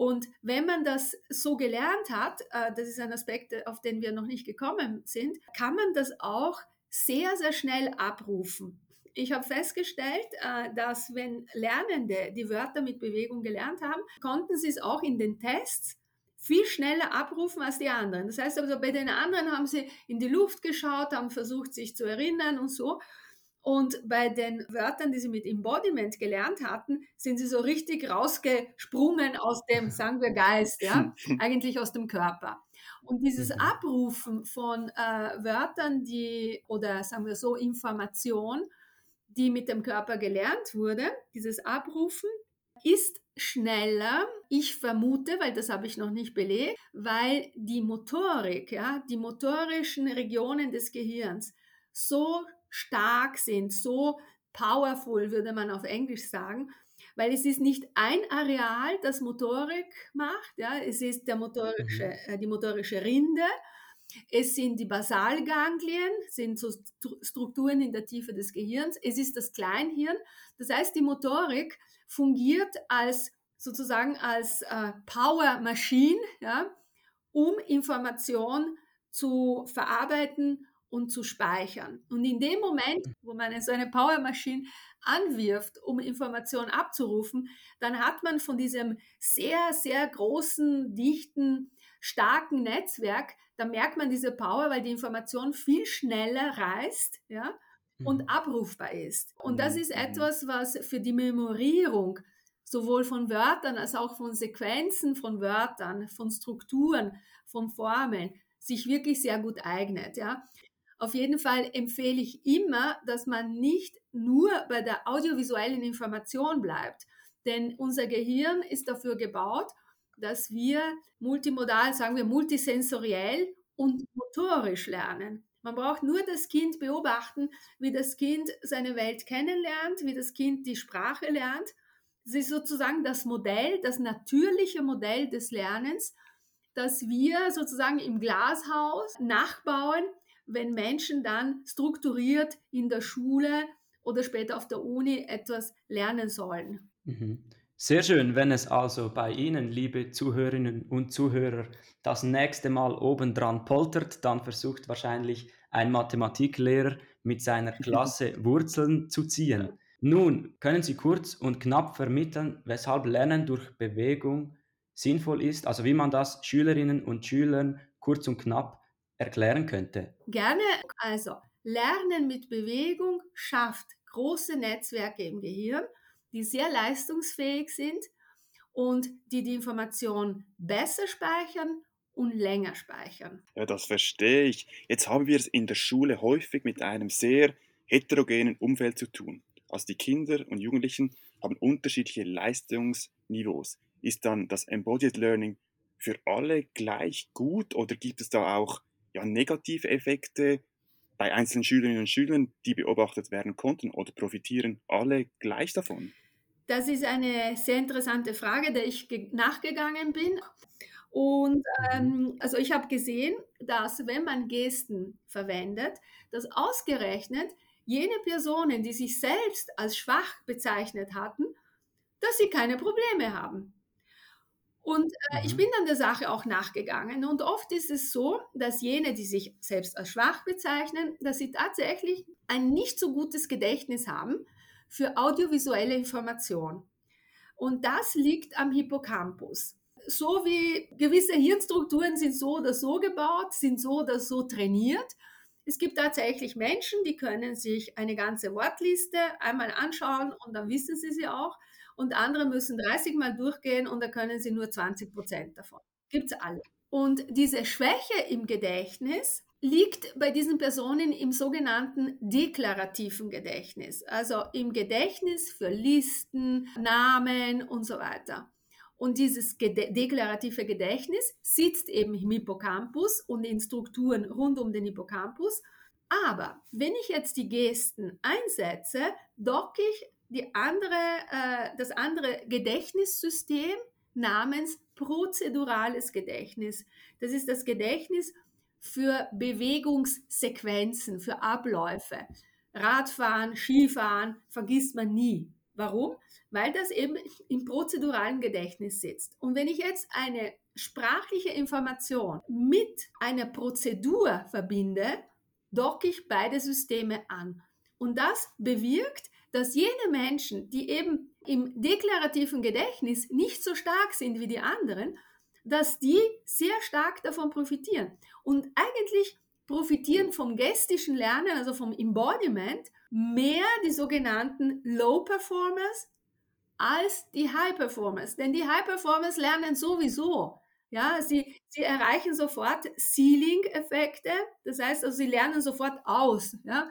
Speaker 6: Und wenn man das so gelernt hat, äh, das ist ein Aspekt, auf den wir noch nicht gekommen sind, kann man das auch sehr, sehr schnell abrufen. Ich habe festgestellt, äh, dass wenn Lernende die Wörter mit Bewegung gelernt haben, konnten sie es auch in den Tests viel schneller abrufen als die anderen. Das heißt also, bei den anderen haben sie in die Luft geschaut, haben versucht, sich zu erinnern und so. Und bei den Wörtern, die sie mit Embodiment gelernt hatten, sind sie so richtig rausgesprungen aus dem, sagen wir, Geist, ja, eigentlich aus dem Körper. Und dieses mhm. Abrufen von äh, Wörtern, die, oder sagen wir so, Information, die mit dem Körper gelernt wurde, dieses Abrufen, ist schneller, ich vermute, weil das habe ich noch nicht belegt, weil die Motorik, ja, die motorischen Regionen des Gehirns so stark sind, so powerful, würde man auf Englisch sagen, weil es ist nicht ein Areal, das Motorik macht, ja, es ist der motorische, mhm. äh, die motorische Rinde, es sind die Basalganglien, sind so Strukturen in der Tiefe des Gehirns, es ist das Kleinhirn, das heißt, die Motorik fungiert als sozusagen als äh, Power Machine, ja, um Information zu verarbeiten und zu speichern. Und in dem Moment, mhm. wo man so eine Powermaschine anwirft, um Informationen abzurufen, dann hat man von diesem sehr, sehr großen, dichten, starken Netzwerk, da merkt man diese Power, weil die Information viel schneller reist, ja, und mhm. abrufbar ist. Und das mhm. ist etwas, was für die Memorierung sowohl von Wörtern als auch von Sequenzen von Wörtern, von Strukturen, von Formeln sich wirklich sehr gut eignet. Ja. Auf jeden Fall empfehle ich immer, dass man nicht nur bei der audiovisuellen Information bleibt, denn unser Gehirn ist dafür gebaut, dass wir multimodal, sagen wir multisensoriell und motorisch lernen. Man braucht nur das Kind beobachten, wie das Kind seine Welt kennenlernt, wie das Kind die Sprache lernt. Das ist sozusagen das Modell, das natürliche Modell des Lernens, das wir sozusagen im Glashaus nachbauen wenn Menschen dann strukturiert in der Schule oder später auf der Uni etwas lernen sollen.
Speaker 1: Mhm. Sehr schön, wenn es also bei Ihnen, liebe Zuhörerinnen und Zuhörer, das nächste Mal obendran poltert, dann versucht wahrscheinlich ein Mathematiklehrer mit seiner Klasse Wurzeln zu ziehen. Nun, können Sie kurz und knapp vermitteln, weshalb Lernen durch Bewegung sinnvoll ist, also wie man das Schülerinnen und Schülern kurz und knapp erklären könnte?
Speaker 6: Gerne. Also, Lernen mit Bewegung schafft große Netzwerke im Gehirn, die sehr leistungsfähig sind und die die Information besser speichern und länger speichern.
Speaker 5: Ja, das verstehe ich. Jetzt haben wir es in der Schule häufig mit einem sehr heterogenen Umfeld zu tun. Also die Kinder und Jugendlichen haben unterschiedliche Leistungsniveaus. Ist dann das Embodied Learning für alle gleich gut oder gibt es da auch ja, negative Effekte bei einzelnen Schülerinnen und Schülern, die beobachtet werden konnten oder profitieren alle gleich davon?
Speaker 6: Das ist eine sehr interessante Frage, der ich nachgegangen bin. Und ähm, also ich habe gesehen, dass wenn man Gesten verwendet, dass ausgerechnet jene Personen, die sich selbst als schwach bezeichnet hatten, dass sie keine Probleme haben. Und äh, mhm. ich bin dann der Sache auch nachgegangen. Und oft ist es so, dass jene, die sich selbst als schwach bezeichnen, dass sie tatsächlich ein nicht so gutes Gedächtnis haben für audiovisuelle Information. Und das liegt am Hippocampus. So wie gewisse Hirnstrukturen sind so oder so gebaut, sind so oder so trainiert. Es gibt tatsächlich Menschen, die können sich eine ganze Wortliste einmal anschauen und dann wissen sie sie auch. Und andere müssen 30 Mal durchgehen und da können sie nur 20 Prozent davon. Gibt es alle. Und diese Schwäche im Gedächtnis liegt bei diesen Personen im sogenannten deklarativen Gedächtnis, also im Gedächtnis für Listen, Namen und so weiter. Und dieses deklarative Gedächtnis sitzt eben im Hippocampus und in Strukturen rund um den Hippocampus. Aber wenn ich jetzt die Gesten einsetze, docke ich die andere, äh, das andere Gedächtnissystem namens prozedurales Gedächtnis. Das ist das Gedächtnis für Bewegungssequenzen, für Abläufe. Radfahren, Skifahren vergisst man nie. Warum? Weil das eben im prozeduralen Gedächtnis sitzt. Und wenn ich jetzt eine sprachliche Information mit einer Prozedur verbinde, docke ich beide Systeme an. Und das bewirkt, dass jene Menschen, die eben im deklarativen Gedächtnis nicht so stark sind wie die anderen, dass die sehr stark davon profitieren. Und eigentlich profitieren vom gestischen Lernen, also vom Embodiment, mehr die sogenannten Low Performers als die High Performers. Denn die High Performers lernen sowieso. Ja, sie, sie erreichen sofort Ceiling-Effekte. Das heißt, also sie lernen sofort aus. Ja,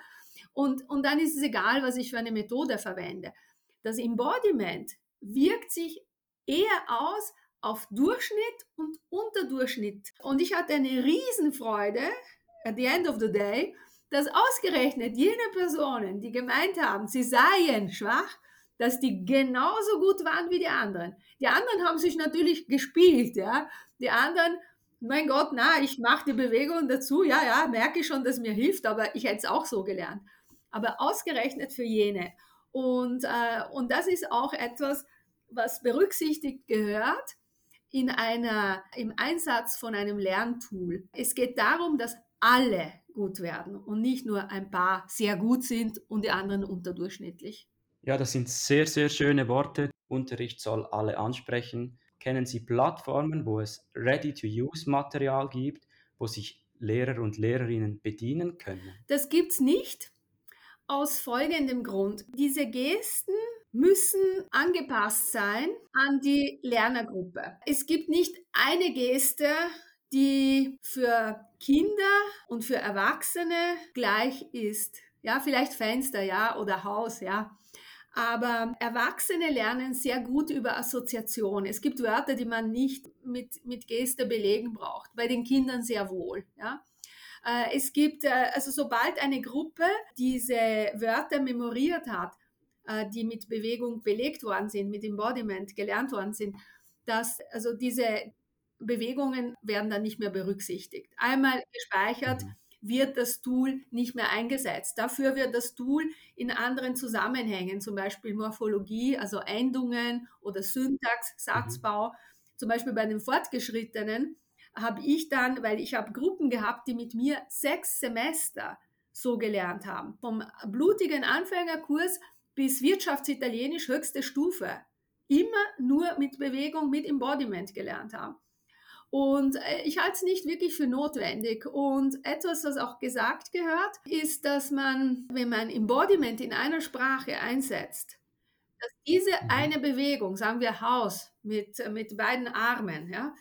Speaker 6: und, und dann ist es egal, was ich für eine Methode verwende. Das Embodiment wirkt sich eher aus auf Durchschnitt und Unterdurchschnitt. Und ich hatte eine Riesenfreude, at the end of the day, dass ausgerechnet jene Personen, die gemeint haben, sie seien schwach, dass die genauso gut waren wie die anderen. Die anderen haben sich natürlich gespielt, ja. Die anderen, mein Gott, na, ich mache die Bewegung dazu, ja, ja, merke schon, dass mir hilft, aber ich hätte es auch so gelernt. Aber ausgerechnet für jene. Und, äh, und das ist auch etwas, was berücksichtigt gehört in einer, im Einsatz von einem Lerntool. Es geht darum, dass alle gut werden und nicht nur ein paar sehr gut sind und die anderen unterdurchschnittlich.
Speaker 1: Ja, das sind sehr, sehr schöne Worte. Unterricht soll alle ansprechen. Kennen Sie Plattformen, wo es Ready-to-Use-Material gibt, wo sich Lehrer und Lehrerinnen bedienen können?
Speaker 6: Das gibt es nicht. Aus folgendem Grund. Diese Gesten müssen angepasst sein an die Lernergruppe. Es gibt nicht eine Geste, die für Kinder und für Erwachsene gleich ist. Ja, vielleicht Fenster, ja, oder Haus, ja. Aber Erwachsene lernen sehr gut über Assoziation. Es gibt Wörter, die man nicht mit, mit Geste belegen braucht, bei den Kindern sehr wohl. Ja. Äh, es gibt, äh, also sobald eine Gruppe diese Wörter memoriert hat, äh, die mit Bewegung belegt worden sind, mit Embodiment gelernt worden sind, dass also diese Bewegungen werden dann nicht mehr berücksichtigt. Einmal gespeichert, mhm. wird das Tool nicht mehr eingesetzt. Dafür wird das Tool in anderen Zusammenhängen, zum Beispiel Morphologie, also Endungen oder Syntax, mhm. Satzbau, zum Beispiel bei den Fortgeschrittenen, habe ich dann, weil ich habe Gruppen gehabt, die mit mir sechs Semester so gelernt haben. Vom blutigen Anfängerkurs bis Wirtschaftsitalienisch höchste Stufe. Immer nur mit Bewegung, mit Embodiment gelernt haben. Und äh, ich halte es nicht wirklich für notwendig. Und etwas, was auch gesagt gehört, ist, dass man, wenn man Embodiment in einer Sprache einsetzt, dass diese mhm. eine Bewegung, sagen wir Haus mit, mit beiden Armen, ja,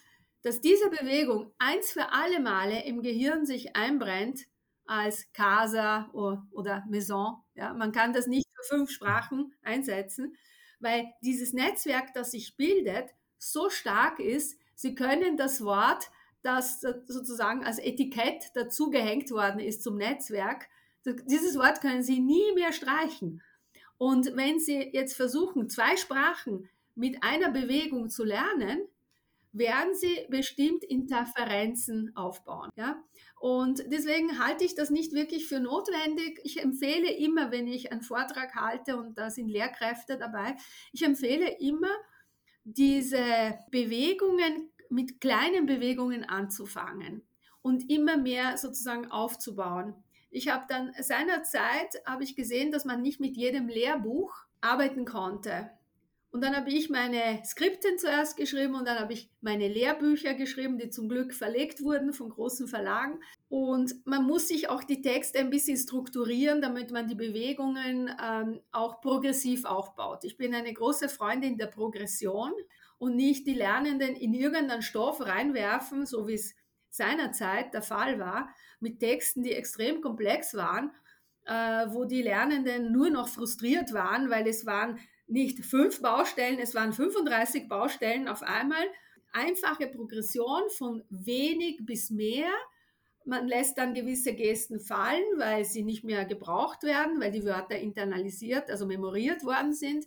Speaker 6: dass diese Bewegung eins für alle Male im Gehirn sich einbrennt als Casa oder Maison. Ja, man kann das nicht für fünf Sprachen einsetzen, weil dieses Netzwerk, das sich bildet, so stark ist, Sie können das Wort, das sozusagen als Etikett dazugehängt worden ist zum Netzwerk, dieses Wort können Sie nie mehr streichen. Und wenn Sie jetzt versuchen, zwei Sprachen mit einer Bewegung zu lernen, werden Sie bestimmt Interferenzen aufbauen. Ja? Und deswegen halte ich das nicht wirklich für notwendig. Ich empfehle immer, wenn ich einen Vortrag halte und da sind Lehrkräfte dabei, ich empfehle immer, diese Bewegungen mit kleinen Bewegungen anzufangen und immer mehr sozusagen aufzubauen. Ich habe dann seinerzeit habe ich gesehen, dass man nicht mit jedem Lehrbuch arbeiten konnte. Und dann habe ich meine Skripten zuerst geschrieben und dann habe ich meine Lehrbücher geschrieben, die zum Glück verlegt wurden von großen Verlagen. Und man muss sich auch die Texte ein bisschen strukturieren, damit man die Bewegungen ähm, auch progressiv aufbaut. Ich bin eine große Freundin der Progression und nicht die Lernenden in irgendeinen Stoff reinwerfen, so wie es seinerzeit der Fall war, mit Texten, die extrem komplex waren, äh, wo die Lernenden nur noch frustriert waren, weil es waren nicht fünf Baustellen, es waren 35 Baustellen auf einmal. Einfache Progression von wenig bis mehr. Man lässt dann gewisse Gesten fallen, weil sie nicht mehr gebraucht werden, weil die Wörter internalisiert, also memoriert worden sind.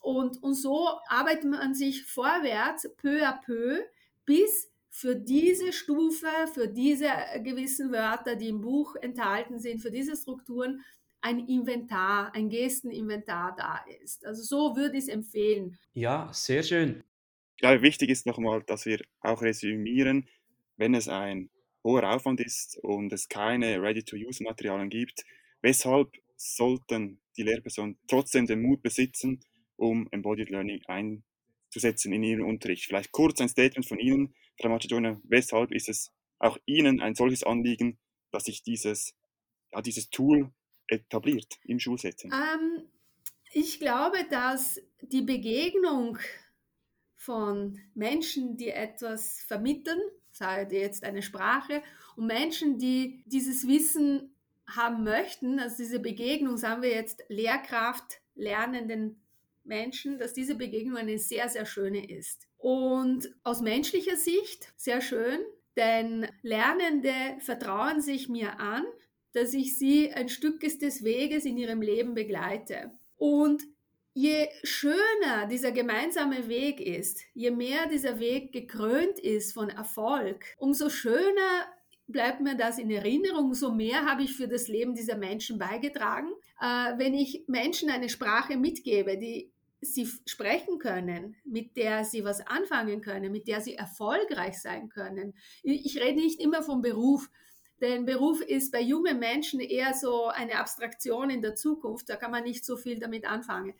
Speaker 6: Und, und so arbeitet man sich vorwärts, peu à peu, bis für diese Stufe, für diese gewissen Wörter, die im Buch enthalten sind, für diese Strukturen ein Inventar, ein Gesteninventar da ist. Also so würde ich es empfehlen.
Speaker 1: Ja, sehr schön.
Speaker 5: Ja, wichtig ist nochmal, dass wir auch resümieren, wenn es ein hoher Aufwand ist und es keine Ready-to-Use-Materialien gibt, weshalb sollten die Lehrpersonen trotzdem den Mut besitzen, um Embodied Learning einzusetzen in ihrem Unterricht. Vielleicht kurz ein Statement von Ihnen, Frau Macedona, weshalb ist es auch Ihnen ein solches Anliegen, dass sich dieses, ja, dieses Tool etabliert im Schulsetting?
Speaker 6: Ähm, ich glaube, dass die Begegnung von Menschen, die etwas vermitteln, sei jetzt eine Sprache, und Menschen, die dieses Wissen haben möchten, also diese Begegnung, sagen wir jetzt Lehrkraft, lernenden Menschen, dass diese Begegnung eine sehr, sehr schöne ist. Und aus menschlicher Sicht sehr schön, denn Lernende vertrauen sich mir an, dass ich sie ein Stück des Weges in ihrem Leben begleite. Und je schöner dieser gemeinsame Weg ist, je mehr dieser Weg gekrönt ist von Erfolg, umso schöner bleibt mir das in Erinnerung, so mehr habe ich für das Leben dieser Menschen beigetragen. Äh, wenn ich Menschen eine Sprache mitgebe, die sie sprechen können, mit der sie was anfangen können, mit der sie erfolgreich sein können. Ich rede nicht immer vom Beruf, denn Beruf ist bei jungen Menschen eher so eine Abstraktion in der Zukunft, da kann man nicht so viel damit anfangen.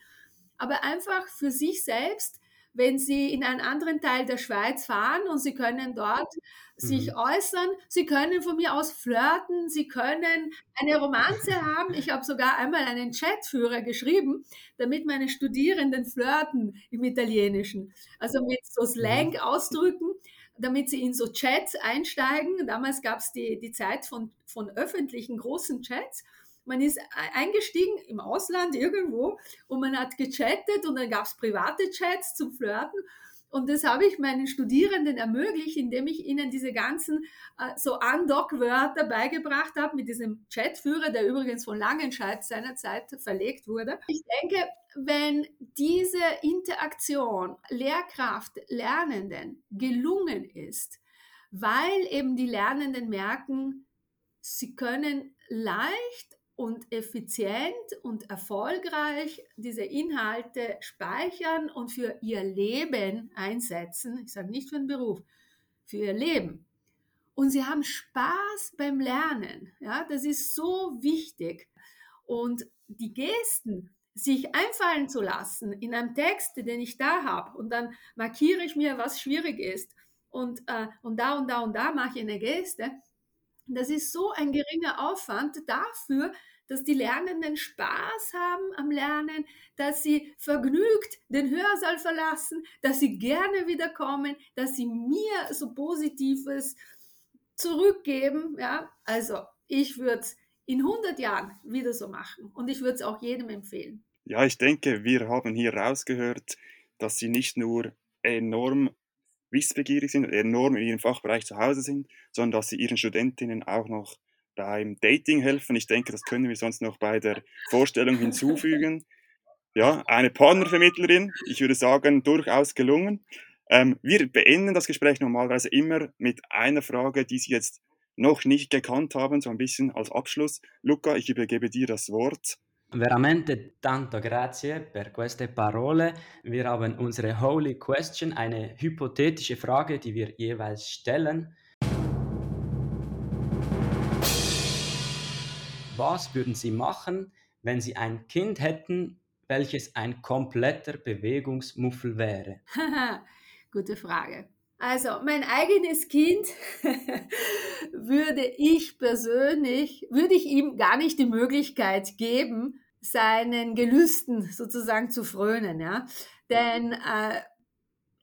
Speaker 6: Aber einfach für sich selbst, wenn Sie in einen anderen Teil der Schweiz fahren und Sie können dort mhm. sich äußern, Sie können von mir aus flirten, Sie können eine Romanze haben. Ich habe sogar einmal einen Chatführer geschrieben, damit meine Studierenden flirten im Italienischen. Also mit so mhm. Slang-Ausdrücken damit sie in so Chats einsteigen. Damals gab es die, die Zeit von, von öffentlichen großen Chats. Man ist eingestiegen im Ausland irgendwo und man hat gechattet und dann gab es private Chats zum Flirten. Und das habe ich meinen Studierenden ermöglicht, indem ich ihnen diese ganzen äh, so Undock-Wörter beigebracht habe mit diesem Chatführer, der übrigens von Langenscheid seinerzeit verlegt wurde. Ich denke, wenn diese Interaktion Lehrkraft Lernenden gelungen ist, weil eben die Lernenden merken, sie können leicht und effizient und erfolgreich diese Inhalte speichern und für ihr Leben einsetzen. Ich sage nicht für den Beruf, für ihr Leben. Und sie haben Spaß beim Lernen. Ja, das ist so wichtig. Und die Gesten, sich einfallen zu lassen in einem Text, den ich da habe, und dann markiere ich mir, was schwierig ist, und, äh, und da und da und da mache ich eine Geste, das ist so ein geringer Aufwand dafür, dass die Lernenden Spaß haben am Lernen, dass sie vergnügt den Hörsaal verlassen, dass sie gerne wiederkommen, dass sie mir so Positives zurückgeben. Ja, also ich würde es in 100 Jahren wieder so machen und ich würde es auch jedem empfehlen.
Speaker 5: Ja, ich denke, wir haben hier rausgehört, dass Sie nicht nur enorm wissbegierig sind, enorm in ihrem Fachbereich zu Hause sind, sondern dass sie ihren Studentinnen auch noch beim Dating helfen. Ich denke, das können wir sonst noch bei der Vorstellung hinzufügen. Ja, eine Partnervermittlerin, ich würde sagen, durchaus gelungen. Ähm, wir beenden das Gespräch normalerweise immer mit einer Frage, die Sie jetzt noch nicht gekannt haben, so ein bisschen als Abschluss. Luca, ich übergebe dir das Wort.
Speaker 1: Veramente tanto grazie per queste parole. Wir haben unsere Holy Question, eine hypothetische Frage, die wir jeweils stellen. Was würden Sie machen, wenn Sie ein Kind hätten, welches ein kompletter Bewegungsmuffel wäre?
Speaker 6: Gute Frage. Also mein eigenes Kind würde ich persönlich, würde ich ihm gar nicht die Möglichkeit geben, seinen Gelüsten sozusagen zu frönen. Ja? Denn äh,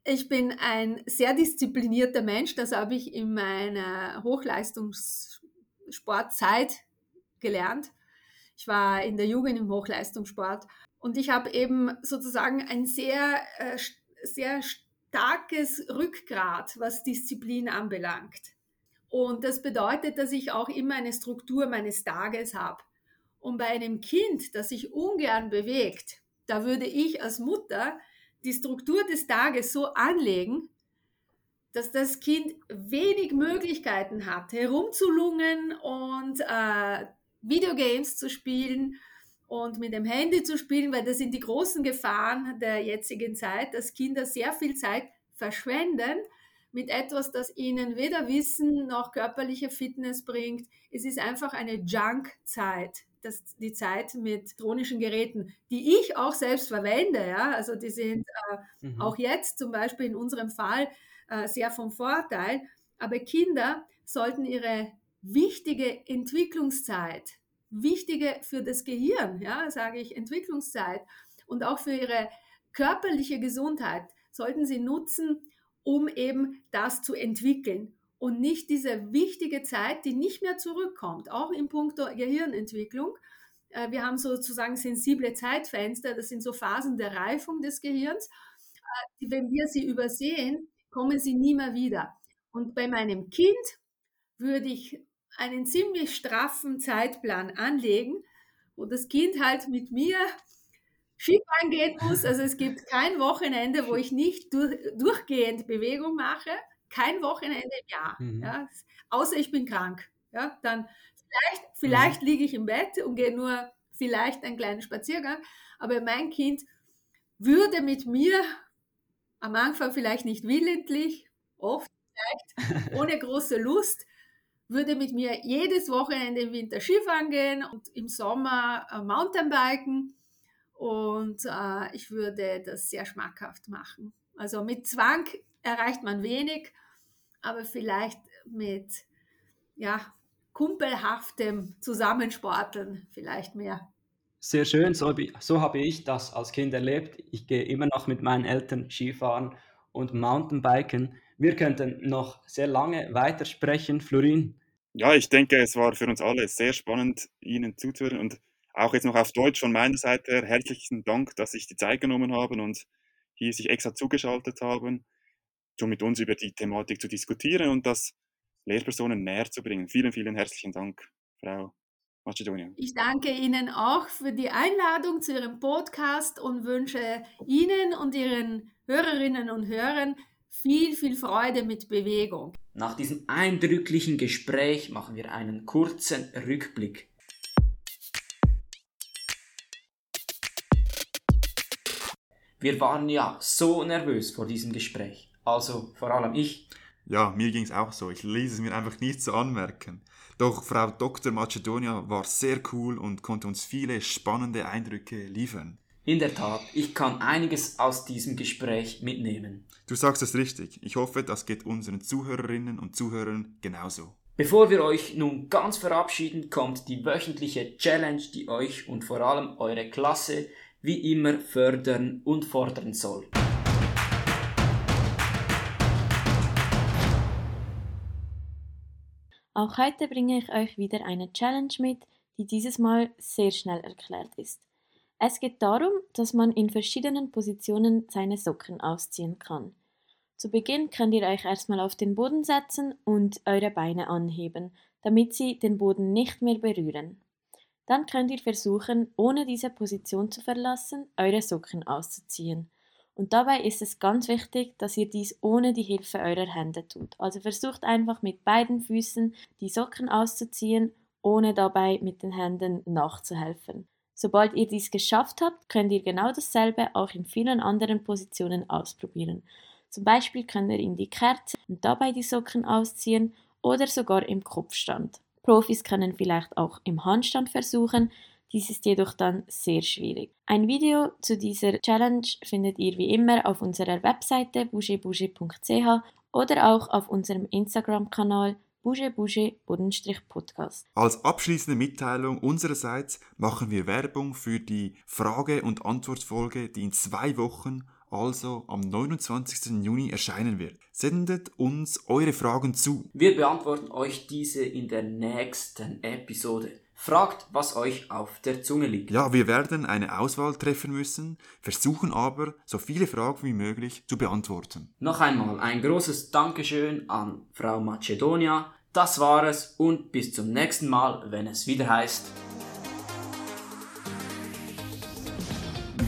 Speaker 6: ich bin ein sehr disziplinierter Mensch, das habe ich in meiner Hochleistungssportzeit gelernt. Ich war in der Jugend im Hochleistungssport und ich habe eben sozusagen ein sehr, äh, sehr starkes Rückgrat, was Disziplin anbelangt. Und das bedeutet, dass ich auch immer eine Struktur meines Tages habe. Und bei einem Kind, das sich ungern bewegt, da würde ich als Mutter die Struktur des Tages so anlegen, dass das Kind wenig Möglichkeiten hat, herumzulungen und äh, Videogames zu spielen und mit dem Handy zu spielen, weil das sind die großen Gefahren der jetzigen Zeit, dass Kinder sehr viel Zeit verschwenden mit etwas, das ihnen weder Wissen noch körperliche Fitness bringt. Es ist einfach eine Junk-Zeit das, die Zeit mit elektronischen Geräten, die ich auch selbst verwende. Ja? Also die sind äh, mhm. auch jetzt zum Beispiel in unserem Fall äh, sehr vom Vorteil. Aber Kinder sollten ihre wichtige Entwicklungszeit, wichtige für das Gehirn, ja, sage ich Entwicklungszeit und auch für ihre körperliche Gesundheit, sollten sie nutzen, um eben das zu entwickeln und nicht diese wichtige Zeit, die nicht mehr zurückkommt, auch im Punkt Gehirnentwicklung. Äh, wir haben sozusagen sensible Zeitfenster, das sind so Phasen der Reifung des Gehirns. Äh, wenn wir sie übersehen, kommen sie nie mehr wieder. Und bei meinem Kind würde ich einen ziemlich straffen Zeitplan anlegen, wo das Kind halt mit mir Skifahren gehen muss. Also es gibt kein Wochenende, wo ich nicht durch, durchgehend Bewegung mache kein Wochenende im Jahr. Mhm. Ja, außer ich bin krank. Ja, dann vielleicht, vielleicht mhm. liege ich im Bett und gehe nur vielleicht einen kleinen Spaziergang. Aber mein Kind würde mit mir am Anfang vielleicht nicht willentlich, oft vielleicht ohne große Lust, würde mit mir jedes Wochenende im Winter Skifahren gehen und im Sommer äh, Mountainbiken. Und äh, ich würde das sehr schmackhaft machen. Also mit Zwang erreicht man wenig, aber vielleicht mit ja, kumpelhaftem Zusammensporteln vielleicht mehr.
Speaker 1: Sehr schön, so, so habe ich das als Kind erlebt. Ich gehe immer noch mit meinen Eltern Skifahren und Mountainbiken. Wir könnten noch sehr lange weitersprechen, Florin.
Speaker 5: Ja, ich denke, es war für uns alle sehr spannend, Ihnen zuzuhören und auch jetzt noch auf Deutsch von meiner Seite her herzlichen Dank, dass Sie sich die Zeit genommen haben und hier sich extra zugeschaltet haben um mit uns über die Thematik zu diskutieren und das Lehrpersonen näher zu bringen. Vielen, vielen herzlichen Dank, Frau Macedonia.
Speaker 6: Ich danke Ihnen auch für die Einladung zu Ihrem Podcast und wünsche Ihnen und Ihren Hörerinnen und Hörern viel, viel Freude mit Bewegung.
Speaker 4: Nach diesem eindrücklichen Gespräch machen wir einen kurzen Rückblick. Wir waren ja so nervös vor diesem Gespräch. Also vor allem ich.
Speaker 3: Ja, mir ging es auch so. Ich ließ es mir einfach nicht so anmerken. Doch Frau Dr. Macedonia war sehr cool und konnte uns viele spannende Eindrücke liefern.
Speaker 4: In der Tat, ich kann einiges aus diesem Gespräch mitnehmen.
Speaker 3: Du sagst es richtig. Ich hoffe, das geht unseren Zuhörerinnen und Zuhörern genauso.
Speaker 4: Bevor wir euch nun ganz verabschieden, kommt die wöchentliche Challenge, die euch und vor allem eure Klasse wie immer fördern und fordern soll.
Speaker 2: Auch heute bringe ich euch wieder eine Challenge mit, die dieses Mal sehr schnell erklärt ist. Es geht darum, dass man in verschiedenen Positionen seine Socken ausziehen kann. Zu Beginn könnt ihr euch erstmal auf den Boden setzen und eure Beine anheben, damit sie den Boden nicht mehr berühren. Dann könnt ihr versuchen, ohne diese Position zu verlassen, eure Socken auszuziehen. Und dabei ist es ganz wichtig, dass ihr dies ohne die Hilfe eurer Hände tut. Also versucht einfach mit beiden Füßen die Socken auszuziehen, ohne dabei mit den Händen nachzuhelfen. Sobald ihr dies geschafft habt, könnt ihr genau dasselbe auch in vielen anderen Positionen ausprobieren. Zum Beispiel könnt ihr in die Kerze und dabei die Socken ausziehen oder sogar im Kopfstand. Profis können vielleicht auch im Handstand versuchen, Dies ist jedoch dann sehr schwierig. Ein Video zu dieser Challenge findet ihr wie immer auf unserer Webseite bougebouge.ch oder auch auf unserem Instagram-Kanal bougebouge-podcast.
Speaker 5: Als abschließende Mitteilung unsererseits machen wir Werbung für die Frage- und Antwortfolge, die in zwei Wochen also am 29. Juni erscheinen wird. Sendet uns eure Fragen zu.
Speaker 1: Wir beantworten euch diese in der nächsten Episode. Fragt, was euch auf der Zunge liegt.
Speaker 5: Ja, wir werden eine Auswahl treffen müssen, versuchen aber, so viele Fragen wie möglich zu beantworten.
Speaker 1: Noch einmal ein großes Dankeschön an Frau Macedonia. Das war es und bis zum nächsten Mal, wenn es wieder heißt.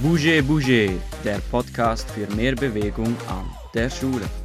Speaker 8: Bouger Bouger, der Podcast für mehr Bewegung an der Schule.